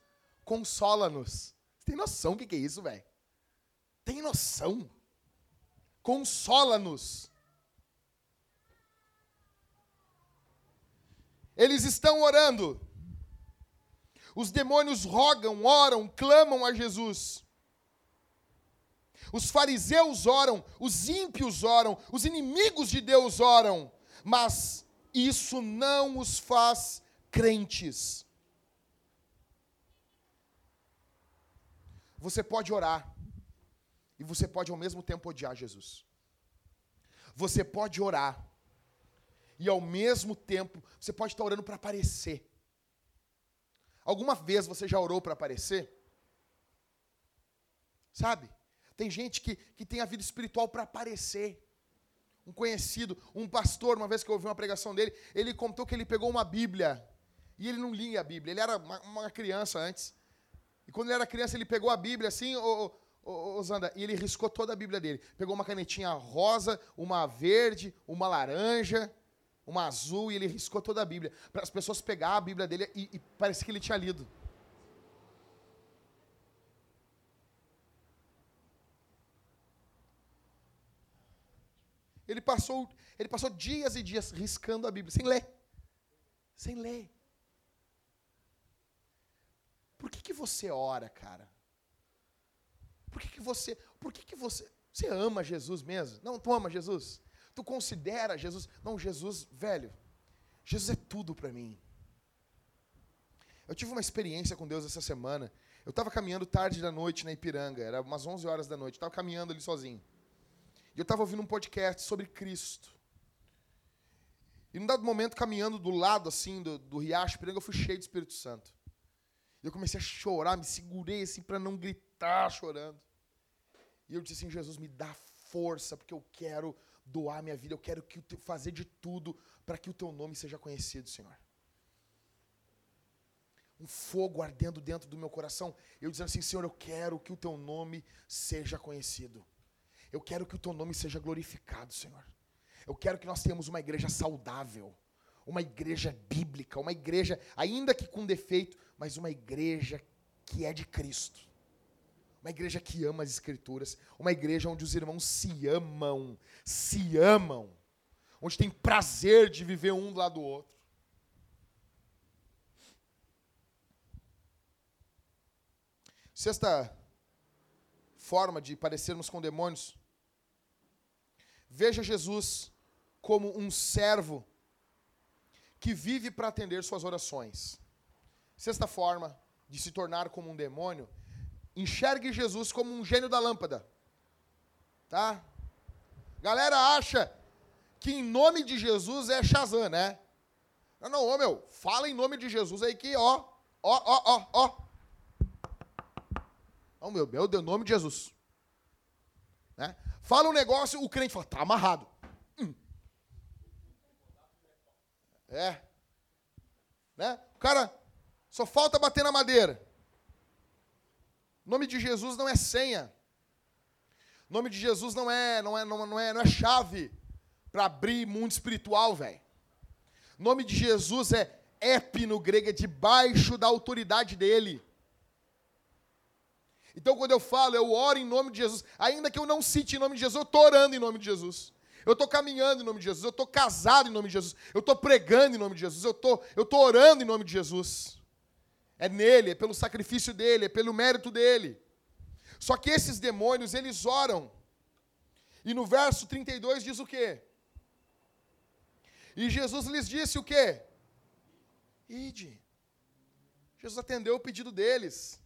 consola-nos. Você tem noção do que é isso, velho? Tem noção? Consola-nos. Eles estão orando. Os demônios rogam, oram, clamam a Jesus. Os fariseus oram, os ímpios oram, os inimigos de Deus oram, mas isso não os faz crentes. Você pode orar e você pode ao mesmo tempo odiar Jesus. Você pode orar e ao mesmo tempo você pode estar orando para aparecer. Alguma vez você já orou para aparecer? Sabe? Tem gente que, que tem a vida espiritual para aparecer. Um conhecido, um pastor, uma vez que eu ouvi uma pregação dele, ele contou que ele pegou uma Bíblia e ele não lia a Bíblia. Ele era uma, uma criança antes. E quando ele era criança, ele pegou a Bíblia assim, ô, ô, ô, Zanda, e ele riscou toda a Bíblia dele. Pegou uma canetinha rosa, uma verde, uma laranja, uma azul, e ele riscou toda a Bíblia. Para as pessoas pegar a Bíblia dele e, e parecia que ele tinha lido. Ele passou, ele passou dias e dias riscando a Bíblia, sem ler. Sem ler. Por que, que você ora, cara? Por que, que você. Por que, que você. Você ama Jesus mesmo? Não, tu ama Jesus? Tu considera Jesus? Não, Jesus, velho. Jesus é tudo para mim. Eu tive uma experiência com Deus essa semana. Eu estava caminhando tarde da noite na Ipiranga, era umas 11 horas da noite, estava caminhando ali sozinho. E eu estava ouvindo um podcast sobre Cristo. E num dado momento, caminhando do lado assim do, do riacho Piranga, eu fui cheio do Espírito Santo. E eu comecei a chorar, me segurei assim para não gritar chorando. E eu disse assim: Jesus, me dá força, porque eu quero doar minha vida, eu quero que, fazer de tudo para que o teu nome seja conhecido, Senhor. Um fogo ardendo dentro do meu coração, eu dizendo assim: Senhor, eu quero que o teu nome seja conhecido. Eu quero que o teu nome seja glorificado, Senhor. Eu quero que nós tenhamos uma igreja saudável, uma igreja bíblica, uma igreja, ainda que com defeito, mas uma igreja que é de Cristo. Uma igreja que ama as Escrituras, uma igreja onde os irmãos se amam, se amam, onde tem prazer de viver um do lado do outro. Sexta forma de parecermos com demônios. Veja Jesus como um servo que vive para atender suas orações. Sexta forma de se tornar como um demônio, enxergue Jesus como um gênio da lâmpada. Tá? Galera acha que em nome de Jesus é Shazam, né? Não, não, ô meu, fala em nome de Jesus aí que, ó, ó, ó, ó, ó, Oh, meu Deus, em nome de Jesus. Né? Fala um negócio, o crente fala, tá amarrado. Hum. É. Né? O cara só falta bater na madeira. Nome de Jesus não é senha. Nome de Jesus não é, não é, não, é, não é chave para abrir mundo espiritual, velho. Nome de Jesus é ep no grego, é debaixo da autoridade dele. Então, quando eu falo, eu oro em nome de Jesus, ainda que eu não cite em nome de Jesus, eu estou orando em nome de Jesus. Eu estou caminhando em nome de Jesus, eu estou casado em nome de Jesus, eu estou pregando em nome de Jesus, eu estou tô orando em nome de Jesus. É nele, é pelo sacrifício dele, é pelo mérito dele. Só que esses demônios, eles oram. E no verso 32 diz o quê? E Jesus lhes disse o quê? Ide. Jesus atendeu o pedido deles.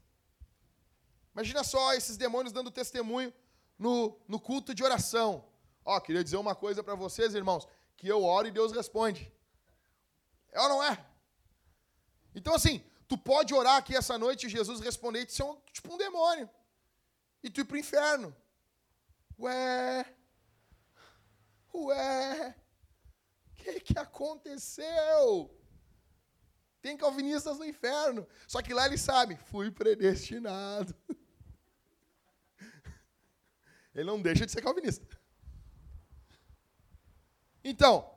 Imagina só esses demônios dando testemunho no, no culto de oração. Ó, queria dizer uma coisa para vocês, irmãos, que eu oro e Deus responde. É ou não é? Então, assim, tu pode orar aqui essa noite e Jesus responder e tu ser um, tipo um demônio. E tu ir para o inferno. Ué, ué, o que, que aconteceu? Tem calvinistas no inferno. Só que lá ele sabe, fui predestinado. Ele não deixa de ser calvinista. Então,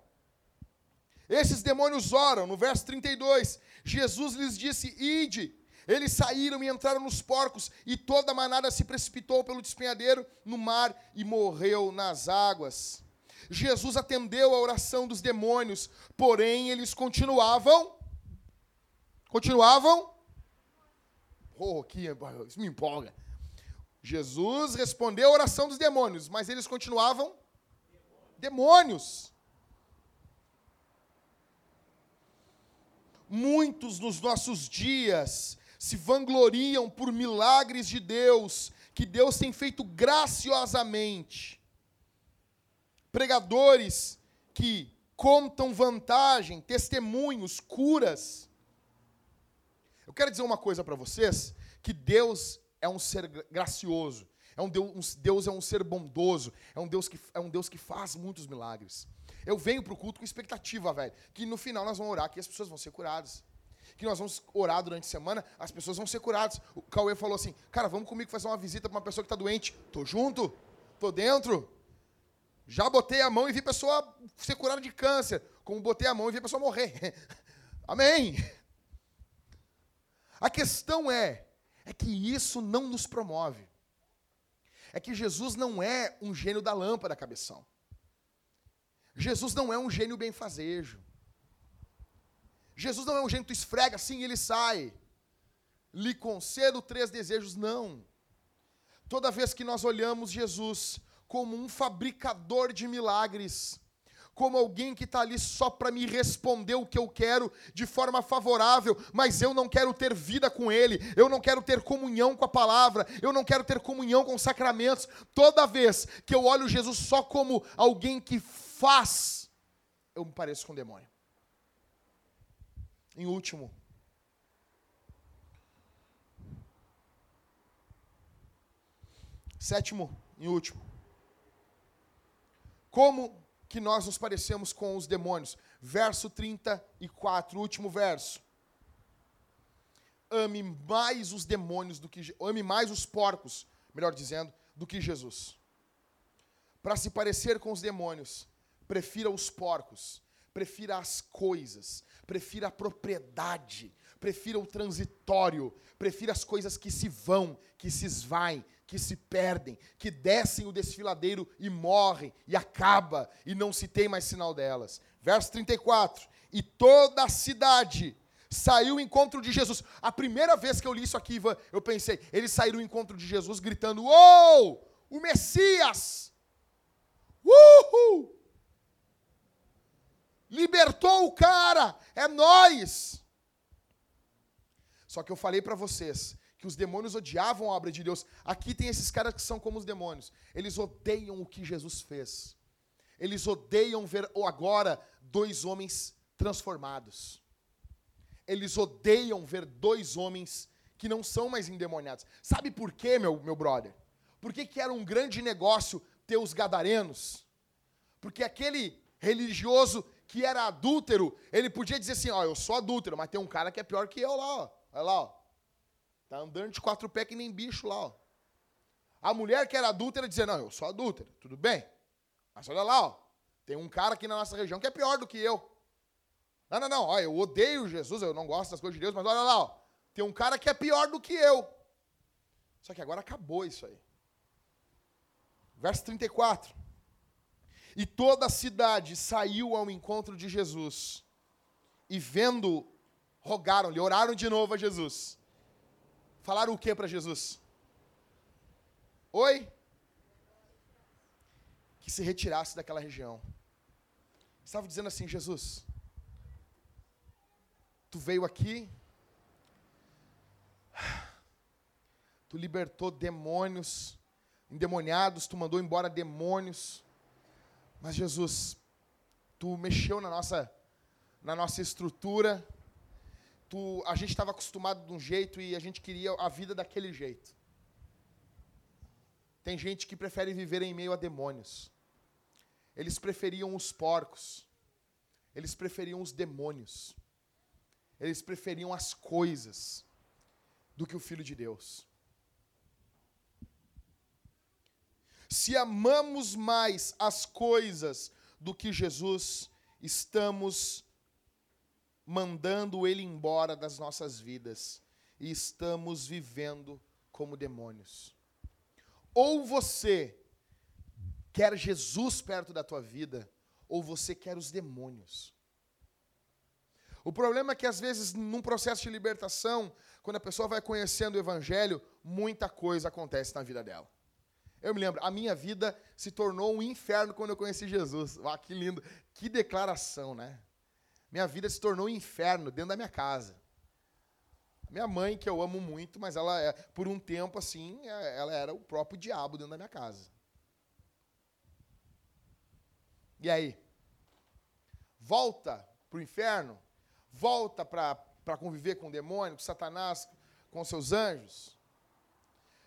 esses demônios oram, no verso 32, Jesus lhes disse: Ide. Eles saíram e entraram nos porcos, e toda a manada se precipitou pelo despenhadeiro no mar e morreu nas águas. Jesus atendeu a oração dos demônios, porém eles continuavam. Continuavam. Oh, que, isso me empolga. Jesus respondeu a oração dos demônios, mas eles continuavam demônios. Muitos nos nossos dias se vangloriam por milagres de Deus, que Deus tem feito graciosamente. Pregadores que contam vantagem, testemunhos, curas. Eu quero dizer uma coisa para vocês, que Deus é um ser gracioso. É um Deus, Deus é um ser bondoso. É um Deus que, é um Deus que faz muitos milagres. Eu venho para o culto com expectativa, velho, que no final nós vamos orar, que as pessoas vão ser curadas. Que nós vamos orar durante a semana, as pessoas vão ser curadas. O Cauê falou assim: Cara, vamos comigo fazer uma visita para uma pessoa que está doente. Tô junto, tô dentro. Já botei a mão e vi pessoa ser curada de câncer. Como botei a mão e vi pessoa morrer. Amém. A questão é: é que isso não nos promove. É que Jesus não é um gênio da lâmpada, cabeção. Jesus não é um gênio benfazejo. Jesus não é um gênio que tu esfrega assim e ele sai. Lhe concedo três desejos, não. Toda vez que nós olhamos Jesus como um fabricador de milagres, como alguém que está ali só para me responder o que eu quero de forma favorável, mas eu não quero ter vida com Ele, eu não quero ter comunhão com a palavra, eu não quero ter comunhão com os sacramentos. Toda vez que eu olho Jesus só como alguém que faz, eu me pareço com um demônio. Em último, sétimo e último. Como que nós nos parecemos com os demônios. Verso 34, último verso. Ame mais os demônios do que ame mais os porcos, melhor dizendo, do que Jesus. para se parecer com os demônios, prefira os porcos, prefira as coisas, prefira a propriedade, prefira o transitório, prefira as coisas que se vão, que se esvaem, que se perdem, que descem o desfiladeiro e morrem, e acaba, e não se tem mais sinal delas. Verso 34. E toda a cidade saiu ao encontro de Jesus. A primeira vez que eu li isso aqui, Ivan, eu pensei, eles saíram ao encontro de Jesus gritando: Uou! O Messias! Uhul! Libertou o cara! É nós! Só que eu falei para vocês que os demônios odiavam a obra de Deus. Aqui tem esses caras que são como os demônios. Eles odeiam o que Jesus fez. Eles odeiam ver ou agora dois homens transformados. Eles odeiam ver dois homens que não são mais endemoniados. Sabe por quê, meu, meu brother? Por que, que era um grande negócio ter os gadarenos? Porque aquele religioso que era adúltero, ele podia dizer assim, ó, eu sou adúltero, mas tem um cara que é pior que eu lá, ó. Olha lá, ó. Tá andando de quatro pés que nem bicho lá, ó. A mulher que era adúltera dizia, não, eu sou adúltera, tudo bem. Mas olha lá, ó. Tem um cara aqui na nossa região que é pior do que eu. Não, não, não, ó, eu odeio Jesus, eu não gosto das coisas de Deus, mas olha lá, ó. Tem um cara que é pior do que eu. Só que agora acabou isso aí. Verso 34. E toda a cidade saiu ao encontro de Jesus. E vendo, rogaram-lhe, oraram de novo a Jesus. Falaram o que para Jesus? Oi? Que se retirasse daquela região. Estavam dizendo assim: Jesus, tu veio aqui, tu libertou demônios, endemoniados, tu mandou embora demônios. Mas Jesus, tu mexeu na nossa na nossa estrutura, tu, a gente estava acostumado de um jeito e a gente queria a vida daquele jeito. Tem gente que prefere viver em meio a demônios. Eles preferiam os porcos. Eles preferiam os demônios. Eles preferiam as coisas do que o Filho de Deus. Se amamos mais as coisas do que Jesus, estamos mandando ele embora das nossas vidas e estamos vivendo como demônios. Ou você quer Jesus perto da tua vida, ou você quer os demônios. O problema é que às vezes num processo de libertação, quando a pessoa vai conhecendo o evangelho, muita coisa acontece na vida dela. Eu me lembro, a minha vida se tornou um inferno quando eu conheci Jesus. Ah, que lindo, que declaração, né? Minha vida se tornou um inferno dentro da minha casa. Minha mãe, que eu amo muito, mas ela, é, por um tempo, assim, é, ela era o próprio diabo dentro da minha casa. E aí? Volta para o inferno? Volta para conviver com o demônio, com Satanás, com seus anjos?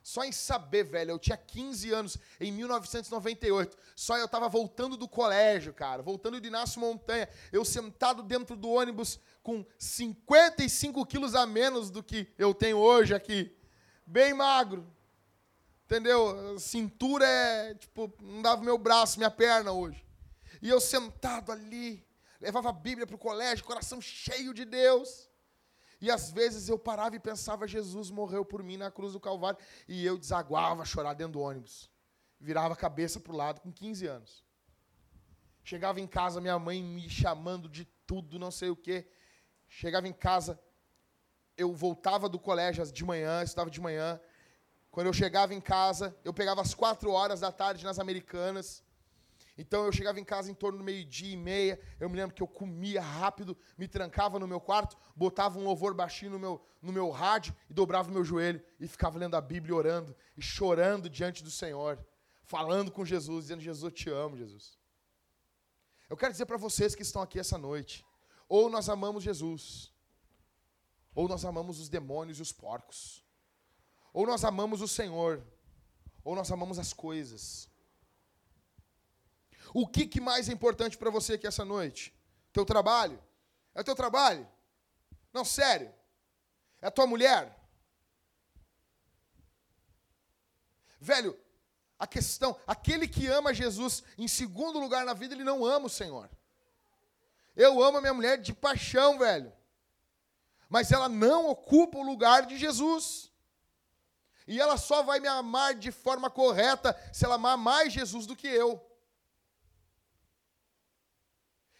Só em saber, velho, eu tinha 15 anos, em 1998. Só eu estava voltando do colégio, cara, voltando de Inácio Montanha. Eu sentado dentro do ônibus com 55 quilos a menos do que eu tenho hoje aqui. Bem magro. Entendeu? Cintura é, tipo, não dava meu braço, minha perna hoje. E eu sentado ali, levava a Bíblia para o colégio, coração cheio de Deus. E às vezes eu parava e pensava, Jesus morreu por mim na cruz do Calvário. E eu desaguava chorar dentro do ônibus. Virava a cabeça para o lado com 15 anos. Chegava em casa, minha mãe me chamando de tudo, não sei o quê. Chegava em casa, eu voltava do colégio de manhã, estava de manhã. Quando eu chegava em casa, eu pegava as quatro horas da tarde nas Americanas. Então eu chegava em casa em torno do meio-dia e meia. Eu me lembro que eu comia rápido, me trancava no meu quarto, botava um louvor baixinho no meu, no meu rádio e dobrava o meu joelho e ficava lendo a Bíblia, orando e chorando diante do Senhor, falando com Jesus, dizendo: Jesus, eu te amo, Jesus. Eu quero dizer para vocês que estão aqui essa noite: ou nós amamos Jesus, ou nós amamos os demônios e os porcos, ou nós amamos o Senhor, ou nós amamos as coisas. O que, que mais é importante para você aqui essa noite? Teu trabalho? É teu trabalho? Não, sério. É tua mulher? Velho, a questão, aquele que ama Jesus em segundo lugar na vida, ele não ama o Senhor. Eu amo a minha mulher de paixão, velho. Mas ela não ocupa o lugar de Jesus. E ela só vai me amar de forma correta se ela amar mais Jesus do que eu.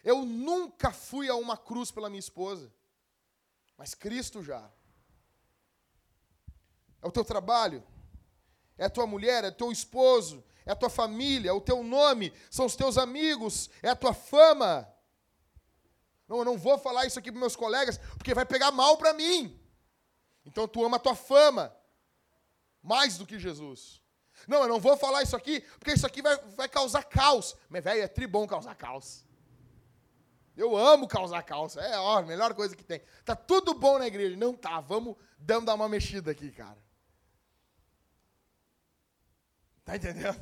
Eu nunca fui a uma cruz pela minha esposa, mas Cristo já. É o teu trabalho, é a tua mulher, é teu esposo, é a tua família, é o teu nome, são os teus amigos, é a tua fama. Não, eu não vou falar isso aqui para meus colegas, porque vai pegar mal para mim. Então tu ama a tua fama mais do que Jesus. Não, eu não vou falar isso aqui, porque isso aqui vai, vai causar caos. Mas, velho, é tribom causar caos. Eu amo causar caos. É ó, a melhor coisa que tem. Tá tudo bom na igreja. Não tá, vamos dar uma mexida aqui, cara. Tá entendendo?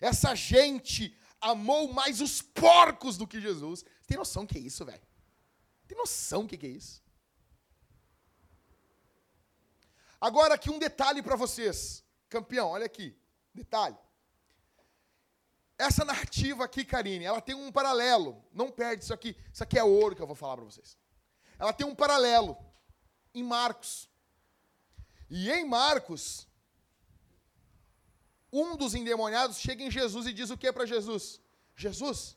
Essa gente amou mais os porcos do que Jesus. Tem noção que é isso, velho? Tem noção que que é isso? Agora aqui um detalhe para vocês. Campeão, olha aqui. Detalhe. Essa narrativa aqui, Karine, ela tem um paralelo. Não perde isso aqui. Isso aqui é ouro que eu vou falar para vocês. Ela tem um paralelo em Marcos. E em Marcos, um dos endemoniados chega em Jesus e diz o que para Jesus? Jesus,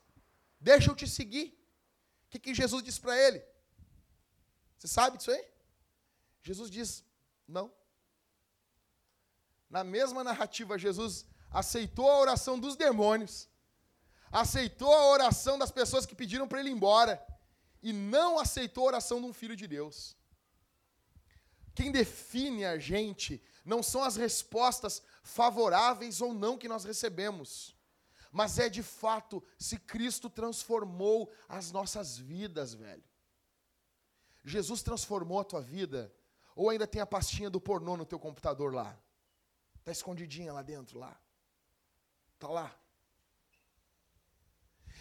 deixa eu te seguir. O que, que Jesus diz para ele? Você sabe disso aí? Jesus diz: não. Na mesma narrativa, Jesus aceitou a oração dos demônios, aceitou a oração das pessoas que pediram para ele ir embora, e não aceitou a oração de um filho de Deus. Quem define a gente não são as respostas favoráveis ou não que nós recebemos, mas é de fato se Cristo transformou as nossas vidas, velho. Jesus transformou a tua vida, ou ainda tem a pastinha do pornô no teu computador lá? Está escondidinha lá dentro, lá. Está lá.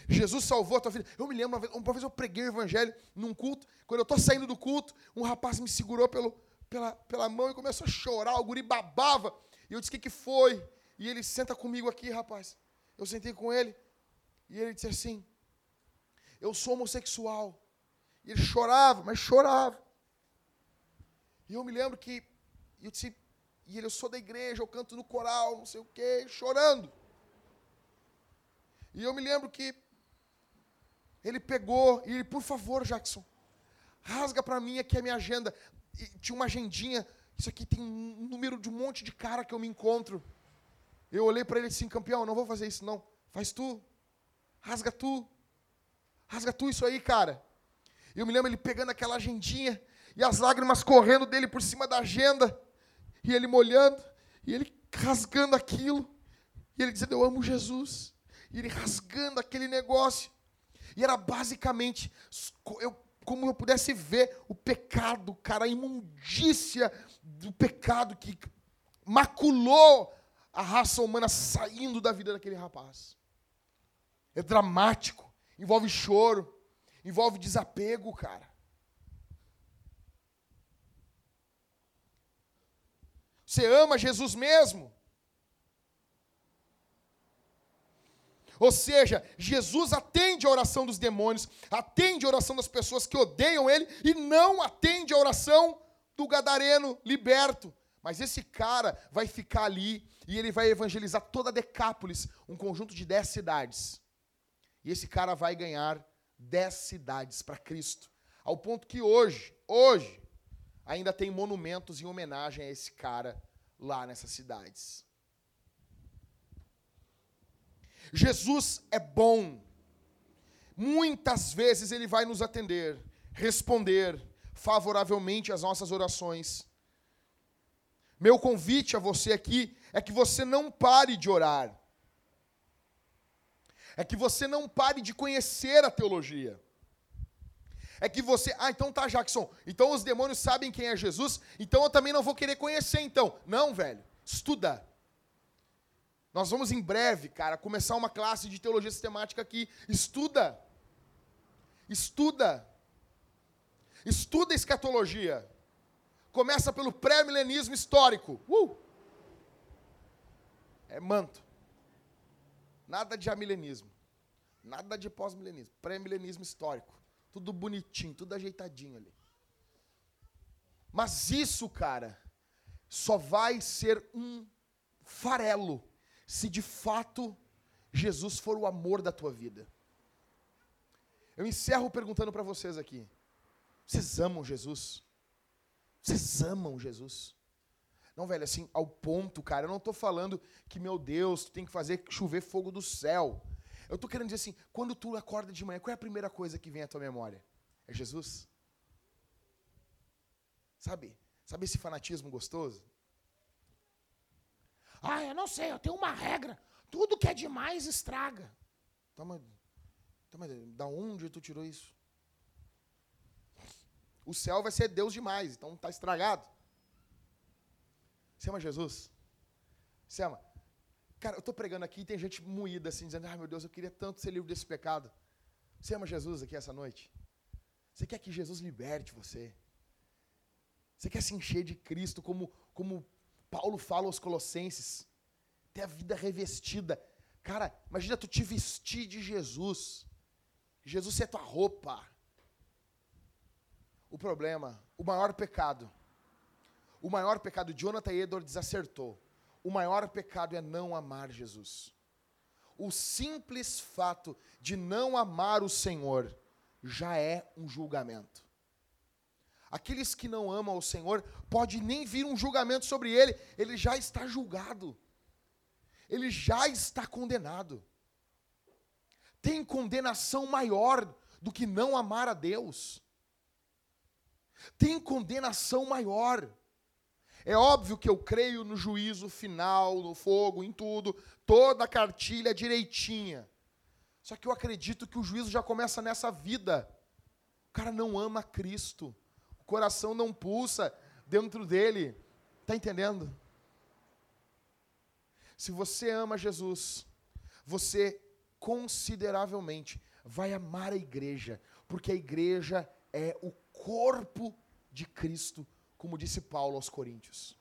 Jesus salvou a tua vida. Eu me lembro, uma vez, uma vez eu preguei o evangelho num culto. Quando eu estou saindo do culto, um rapaz me segurou pelo, pela, pela mão e começou a chorar. O guri babava. E eu disse: O que, que foi? E ele senta comigo aqui, rapaz. Eu sentei com ele. E ele disse assim: Eu sou homossexual. E ele chorava, mas chorava. E eu me lembro que. Eu disse: E ele, eu sou da igreja, eu canto no coral, não sei o quê, chorando. E eu me lembro que ele pegou e ele, por favor, Jackson, rasga para mim aqui a minha agenda. E tinha uma agendinha isso aqui tem um número de um monte de cara que eu me encontro. Eu olhei para ele e disse, campeão, não vou fazer isso não. Faz tu. Rasga tu. Rasga tu isso aí, cara. Eu me lembro ele pegando aquela agendinha e as lágrimas correndo dele por cima da agenda. E ele molhando. E ele rasgando aquilo. E ele dizendo, eu amo Jesus. E ele rasgando aquele negócio. E era basicamente, eu, como eu pudesse ver o pecado, cara, a imundícia do pecado que maculou a raça humana saindo da vida daquele rapaz. É dramático, envolve choro, envolve desapego, cara. Você ama Jesus mesmo? Ou seja, Jesus atende a oração dos demônios, atende a oração das pessoas que odeiam ele e não atende a oração do gadareno liberto. Mas esse cara vai ficar ali e ele vai evangelizar toda Decápolis, um conjunto de dez cidades. E esse cara vai ganhar dez cidades para Cristo. Ao ponto que hoje, hoje, ainda tem monumentos em homenagem a esse cara lá nessas cidades. Jesus é bom. Muitas vezes ele vai nos atender, responder, favoravelmente às nossas orações. Meu convite a você aqui é que você não pare de orar. É que você não pare de conhecer a teologia. É que você, ah, então tá, Jackson. Então os demônios sabem quem é Jesus, então eu também não vou querer conhecer então. Não, velho. Estuda. Nós vamos em breve, cara, começar uma classe de teologia sistemática aqui. Estuda. Estuda. Estuda escatologia. começa pelo pré-milenismo histórico. Uh! É manto. Nada de amilenismo. Nada de pós-milenismo. Pré-milenismo histórico. Tudo bonitinho, tudo ajeitadinho ali. Mas isso, cara, só vai ser um farelo se de fato Jesus for o amor da tua vida. Eu encerro perguntando para vocês aqui: vocês amam Jesus? Vocês amam Jesus? Não, velho, assim, ao ponto, cara, eu não estou falando que, meu Deus, tu tem que fazer chover fogo do céu. Eu estou querendo dizer assim, quando tu acorda de manhã, qual é a primeira coisa que vem à tua memória? É Jesus? Sabe? Sabe esse fanatismo gostoso? Ah, eu não sei, eu tenho uma regra. Tudo que é demais estraga. Toma, toma, da onde tu tirou isso? O céu vai ser Deus demais, então está estragado. Você ama Jesus? Você ama? Cara, eu estou pregando aqui e tem gente moída assim, dizendo, ai meu Deus, eu queria tanto ser livre desse pecado. Você ama Jesus aqui essa noite? Você quer que Jesus liberte você? Você quer se encher de Cristo, como, como Paulo fala aos Colossenses? Ter a vida revestida. Cara, imagina tu te vestir de Jesus. Jesus é tua roupa. O problema, o maior pecado, o maior pecado, Jonathan Edwards acertou. O maior pecado é não amar Jesus. O simples fato de não amar o Senhor já é um julgamento. Aqueles que não amam o Senhor, pode nem vir um julgamento sobre ele, ele já está julgado. Ele já está condenado. Tem condenação maior do que não amar a Deus. Tem condenação maior. É óbvio que eu creio no juízo final, no fogo, em tudo, toda a cartilha direitinha. Só que eu acredito que o juízo já começa nessa vida. O cara não ama Cristo coração não pulsa dentro dele. Está entendendo? Se você ama Jesus, você consideravelmente vai amar a igreja, porque a igreja é o corpo de Cristo, como disse Paulo aos Coríntios.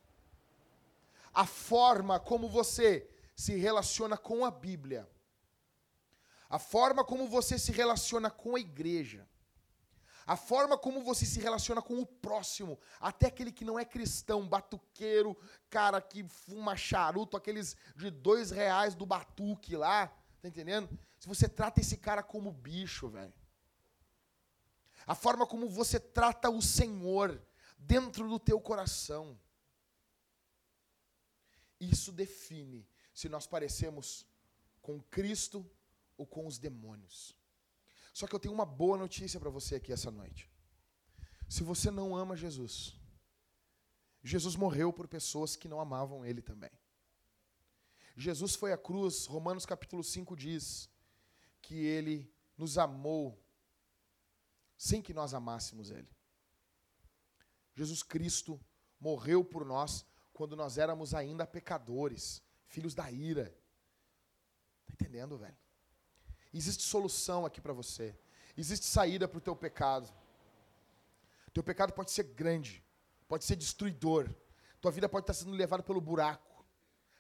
A forma como você se relaciona com a Bíblia, a forma como você se relaciona com a igreja, a forma como você se relaciona com o próximo, até aquele que não é cristão, batuqueiro, cara que fuma charuto, aqueles de dois reais do batuque lá, tá entendendo? Se você trata esse cara como bicho, velho. A forma como você trata o Senhor dentro do teu coração. Isso define se nós parecemos com Cristo ou com os demônios. Só que eu tenho uma boa notícia para você aqui essa noite. Se você não ama Jesus, Jesus morreu por pessoas que não amavam ele também. Jesus foi à cruz, Romanos capítulo 5 diz que ele nos amou sem que nós amássemos ele. Jesus Cristo morreu por nós quando nós éramos ainda pecadores, filhos da ira. Tá entendendo, velho? Existe solução aqui para você. Existe saída para o teu pecado. Teu pecado pode ser grande, pode ser destruidor. Tua vida pode estar sendo levada pelo buraco.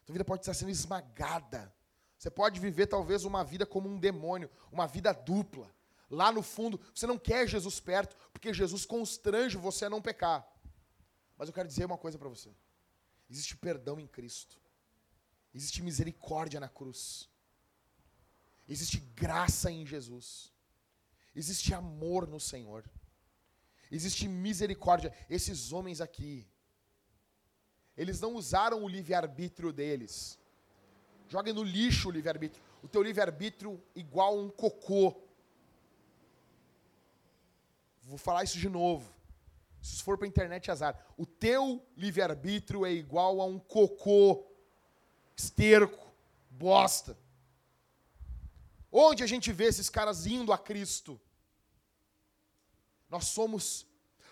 Tua vida pode estar sendo esmagada. Você pode viver talvez uma vida como um demônio, uma vida dupla. Lá no fundo, você não quer Jesus perto, porque Jesus constrange você a não pecar. Mas eu quero dizer uma coisa para você. Existe perdão em Cristo. Existe misericórdia na cruz. Existe graça em Jesus. Existe amor no Senhor. Existe misericórdia. Esses homens aqui, eles não usaram o livre-arbítrio deles. Joguem no lixo o livre-arbítrio. O teu livre-arbítrio igual um cocô. Vou falar isso de novo. Se for para a internet, azar. O teu livre-arbítrio é igual a um cocô, esterco, bosta. Onde a gente vê esses caras indo a Cristo? Nós somos.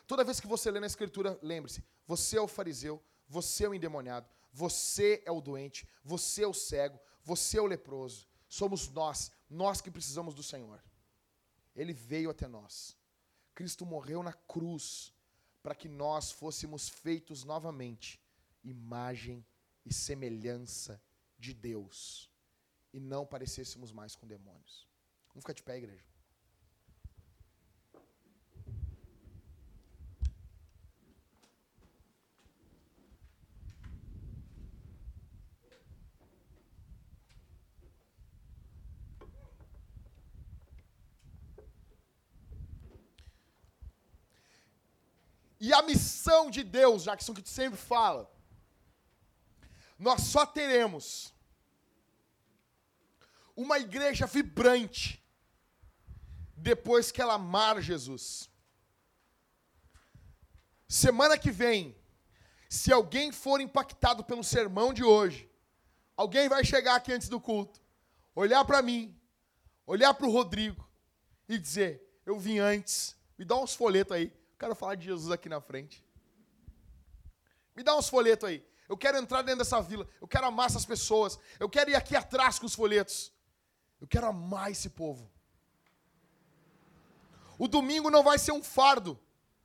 Toda vez que você lê na Escritura, lembre-se: você é o fariseu, você é o endemoniado, você é o doente, você é o cego, você é o leproso. Somos nós, nós que precisamos do Senhor. Ele veio até nós. Cristo morreu na cruz para que nós fôssemos feitos novamente imagem e semelhança de Deus e não parecêssemos mais com demônios. Vamos ficar de pé, igreja. E a missão de Deus, isso que tu sempre fala, nós só teremos uma igreja vibrante depois que ela amar Jesus. Semana que vem, se alguém for impactado pelo sermão de hoje, alguém vai chegar aqui antes do culto, olhar para mim, olhar para o Rodrigo e dizer: Eu vim antes, me dá uns folhetos aí, quero falar de Jesus aqui na frente. Me dá uns folhetos aí. Eu quero entrar dentro dessa vila. Eu quero amar essas pessoas. Eu quero ir aqui atrás com os folhetos. Eu quero amar esse povo. O domingo não vai ser um fardo.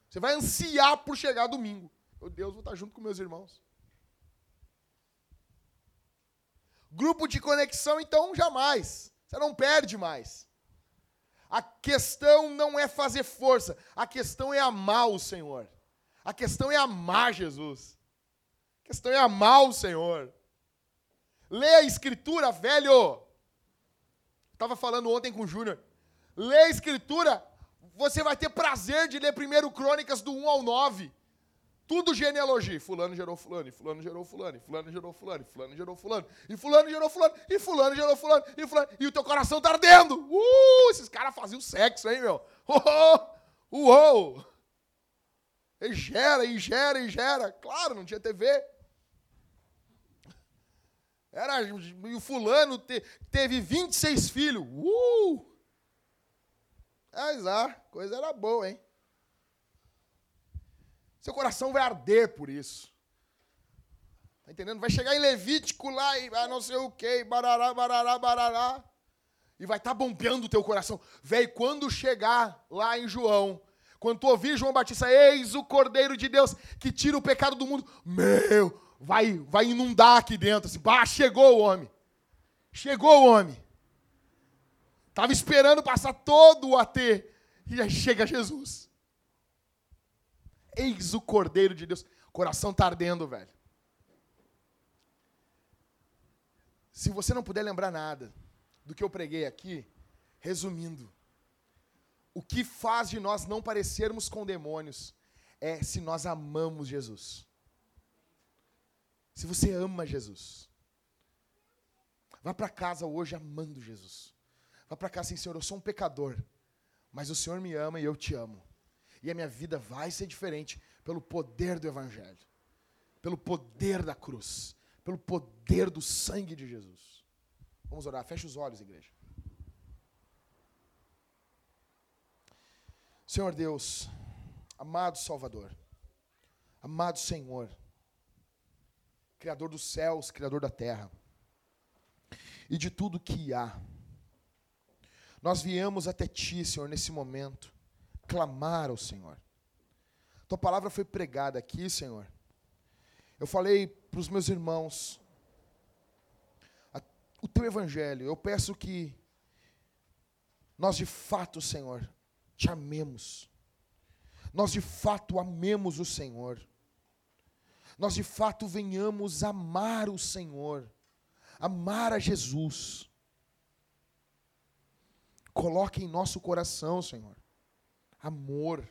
Você vai ansiar por chegar domingo. Meu Deus, vou estar junto com meus irmãos. Grupo de conexão, então, jamais. Você não perde mais. A questão não é fazer força, a questão é amar o Senhor. A questão é amar Jesus. A questão é amar o Senhor. Lê a Escritura, velho. Estava falando ontem com o Júnior. Lê a Escritura, você vai ter prazer de ler primeiro Crônicas do 1 ao 9. Tudo genealogia. Fulano gerou fulano, e fulano gerou fulano, e fulano gerou fulano, e fulano gerou fulano, e fulano gerou fulano, e fulano gerou fulano, e fulano. E o teu coração tá ardendo. Uh, esses caras faziam sexo, hein, meu? Oh, uou! E gera, e gera, e gera. Claro, não tinha TV. Era, e o fulano te, teve 26 filhos. Uh! Mas, ah, coisa era boa, hein? Seu coração vai arder por isso. Tá entendendo? Vai chegar em Levítico lá e ah, não sei o que, barará, barará, barará. E vai estar tá bombeando o teu coração. Velho, quando chegar lá em João, quando tu ouvir João Batista, eis o Cordeiro de Deus que tira o pecado do mundo. Meu, vai, vai inundar aqui dentro. Assim, bah, chegou o homem. Chegou o homem. Estava esperando passar todo o AT. E aí chega Jesus. Eis o Cordeiro de Deus. Coração está ardendo, velho. Se você não puder lembrar nada do que eu preguei aqui, resumindo, o que faz de nós não parecermos com demônios é se nós amamos Jesus. Se você ama Jesus. Vá para casa hoje amando Jesus. Vá para casa assim, Senhor, eu sou um pecador, mas o Senhor me ama e eu te amo. E a minha vida vai ser diferente pelo poder do Evangelho, pelo poder da cruz, pelo poder do sangue de Jesus. Vamos orar, feche os olhos, igreja. Senhor Deus, amado Salvador, amado Senhor, Criador dos céus, Criador da terra e de tudo que há, nós viemos até Ti, Senhor, nesse momento clamar ao Senhor. Tua palavra foi pregada aqui, Senhor. Eu falei para os meus irmãos a, o teu evangelho. Eu peço que nós de fato, Senhor, te amemos. Nós de fato amemos o Senhor. Nós de fato venhamos amar o Senhor, amar a Jesus. Coloque em nosso coração, Senhor, amor,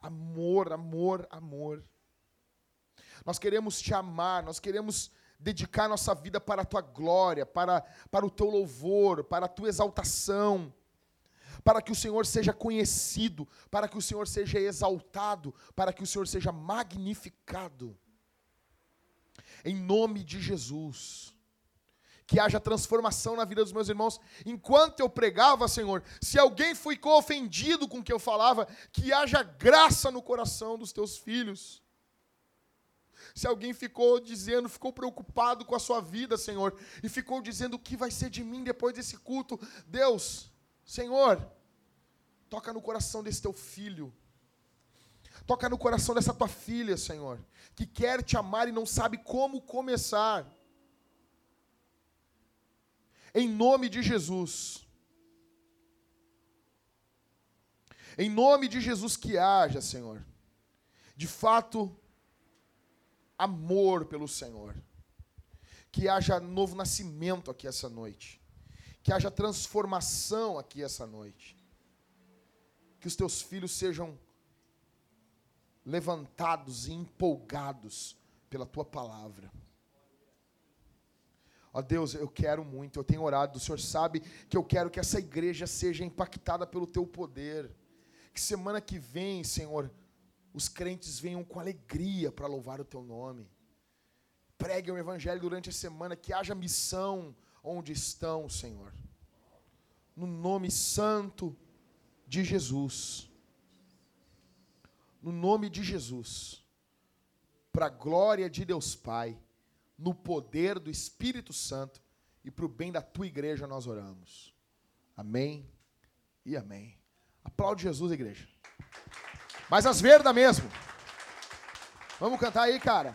amor, amor, amor. Nós queremos te amar, nós queremos dedicar nossa vida para a tua glória, para, para o teu louvor, para a tua exaltação, para que o Senhor seja conhecido, para que o Senhor seja exaltado, para que o Senhor seja magnificado. Em nome de Jesus que haja transformação na vida dos meus irmãos. Enquanto eu pregava, Senhor, se alguém ficou ofendido com o que eu falava, que haja graça no coração dos teus filhos. Se alguém ficou dizendo, ficou preocupado com a sua vida, Senhor, e ficou dizendo o que vai ser de mim depois desse culto, Deus, Senhor, toca no coração desse teu filho. Toca no coração dessa tua filha, Senhor, que quer te amar e não sabe como começar. Em nome de Jesus. Em nome de Jesus que haja, Senhor. De fato, amor pelo Senhor. Que haja novo nascimento aqui essa noite. Que haja transformação aqui essa noite. Que os teus filhos sejam levantados e empolgados pela tua palavra. Ó Deus, eu quero muito, eu tenho orado, o Senhor sabe que eu quero que essa igreja seja impactada pelo teu poder. Que semana que vem, Senhor, os crentes venham com alegria para louvar o teu nome. Pregue o evangelho durante a semana, que haja missão onde estão, Senhor. No nome santo de Jesus. No nome de Jesus. Para a glória de Deus Pai, no poder do Espírito Santo e para o bem da tua igreja nós oramos. Amém e amém. Aplaude Jesus, igreja. Mas as verdas mesmo. Vamos cantar aí, cara.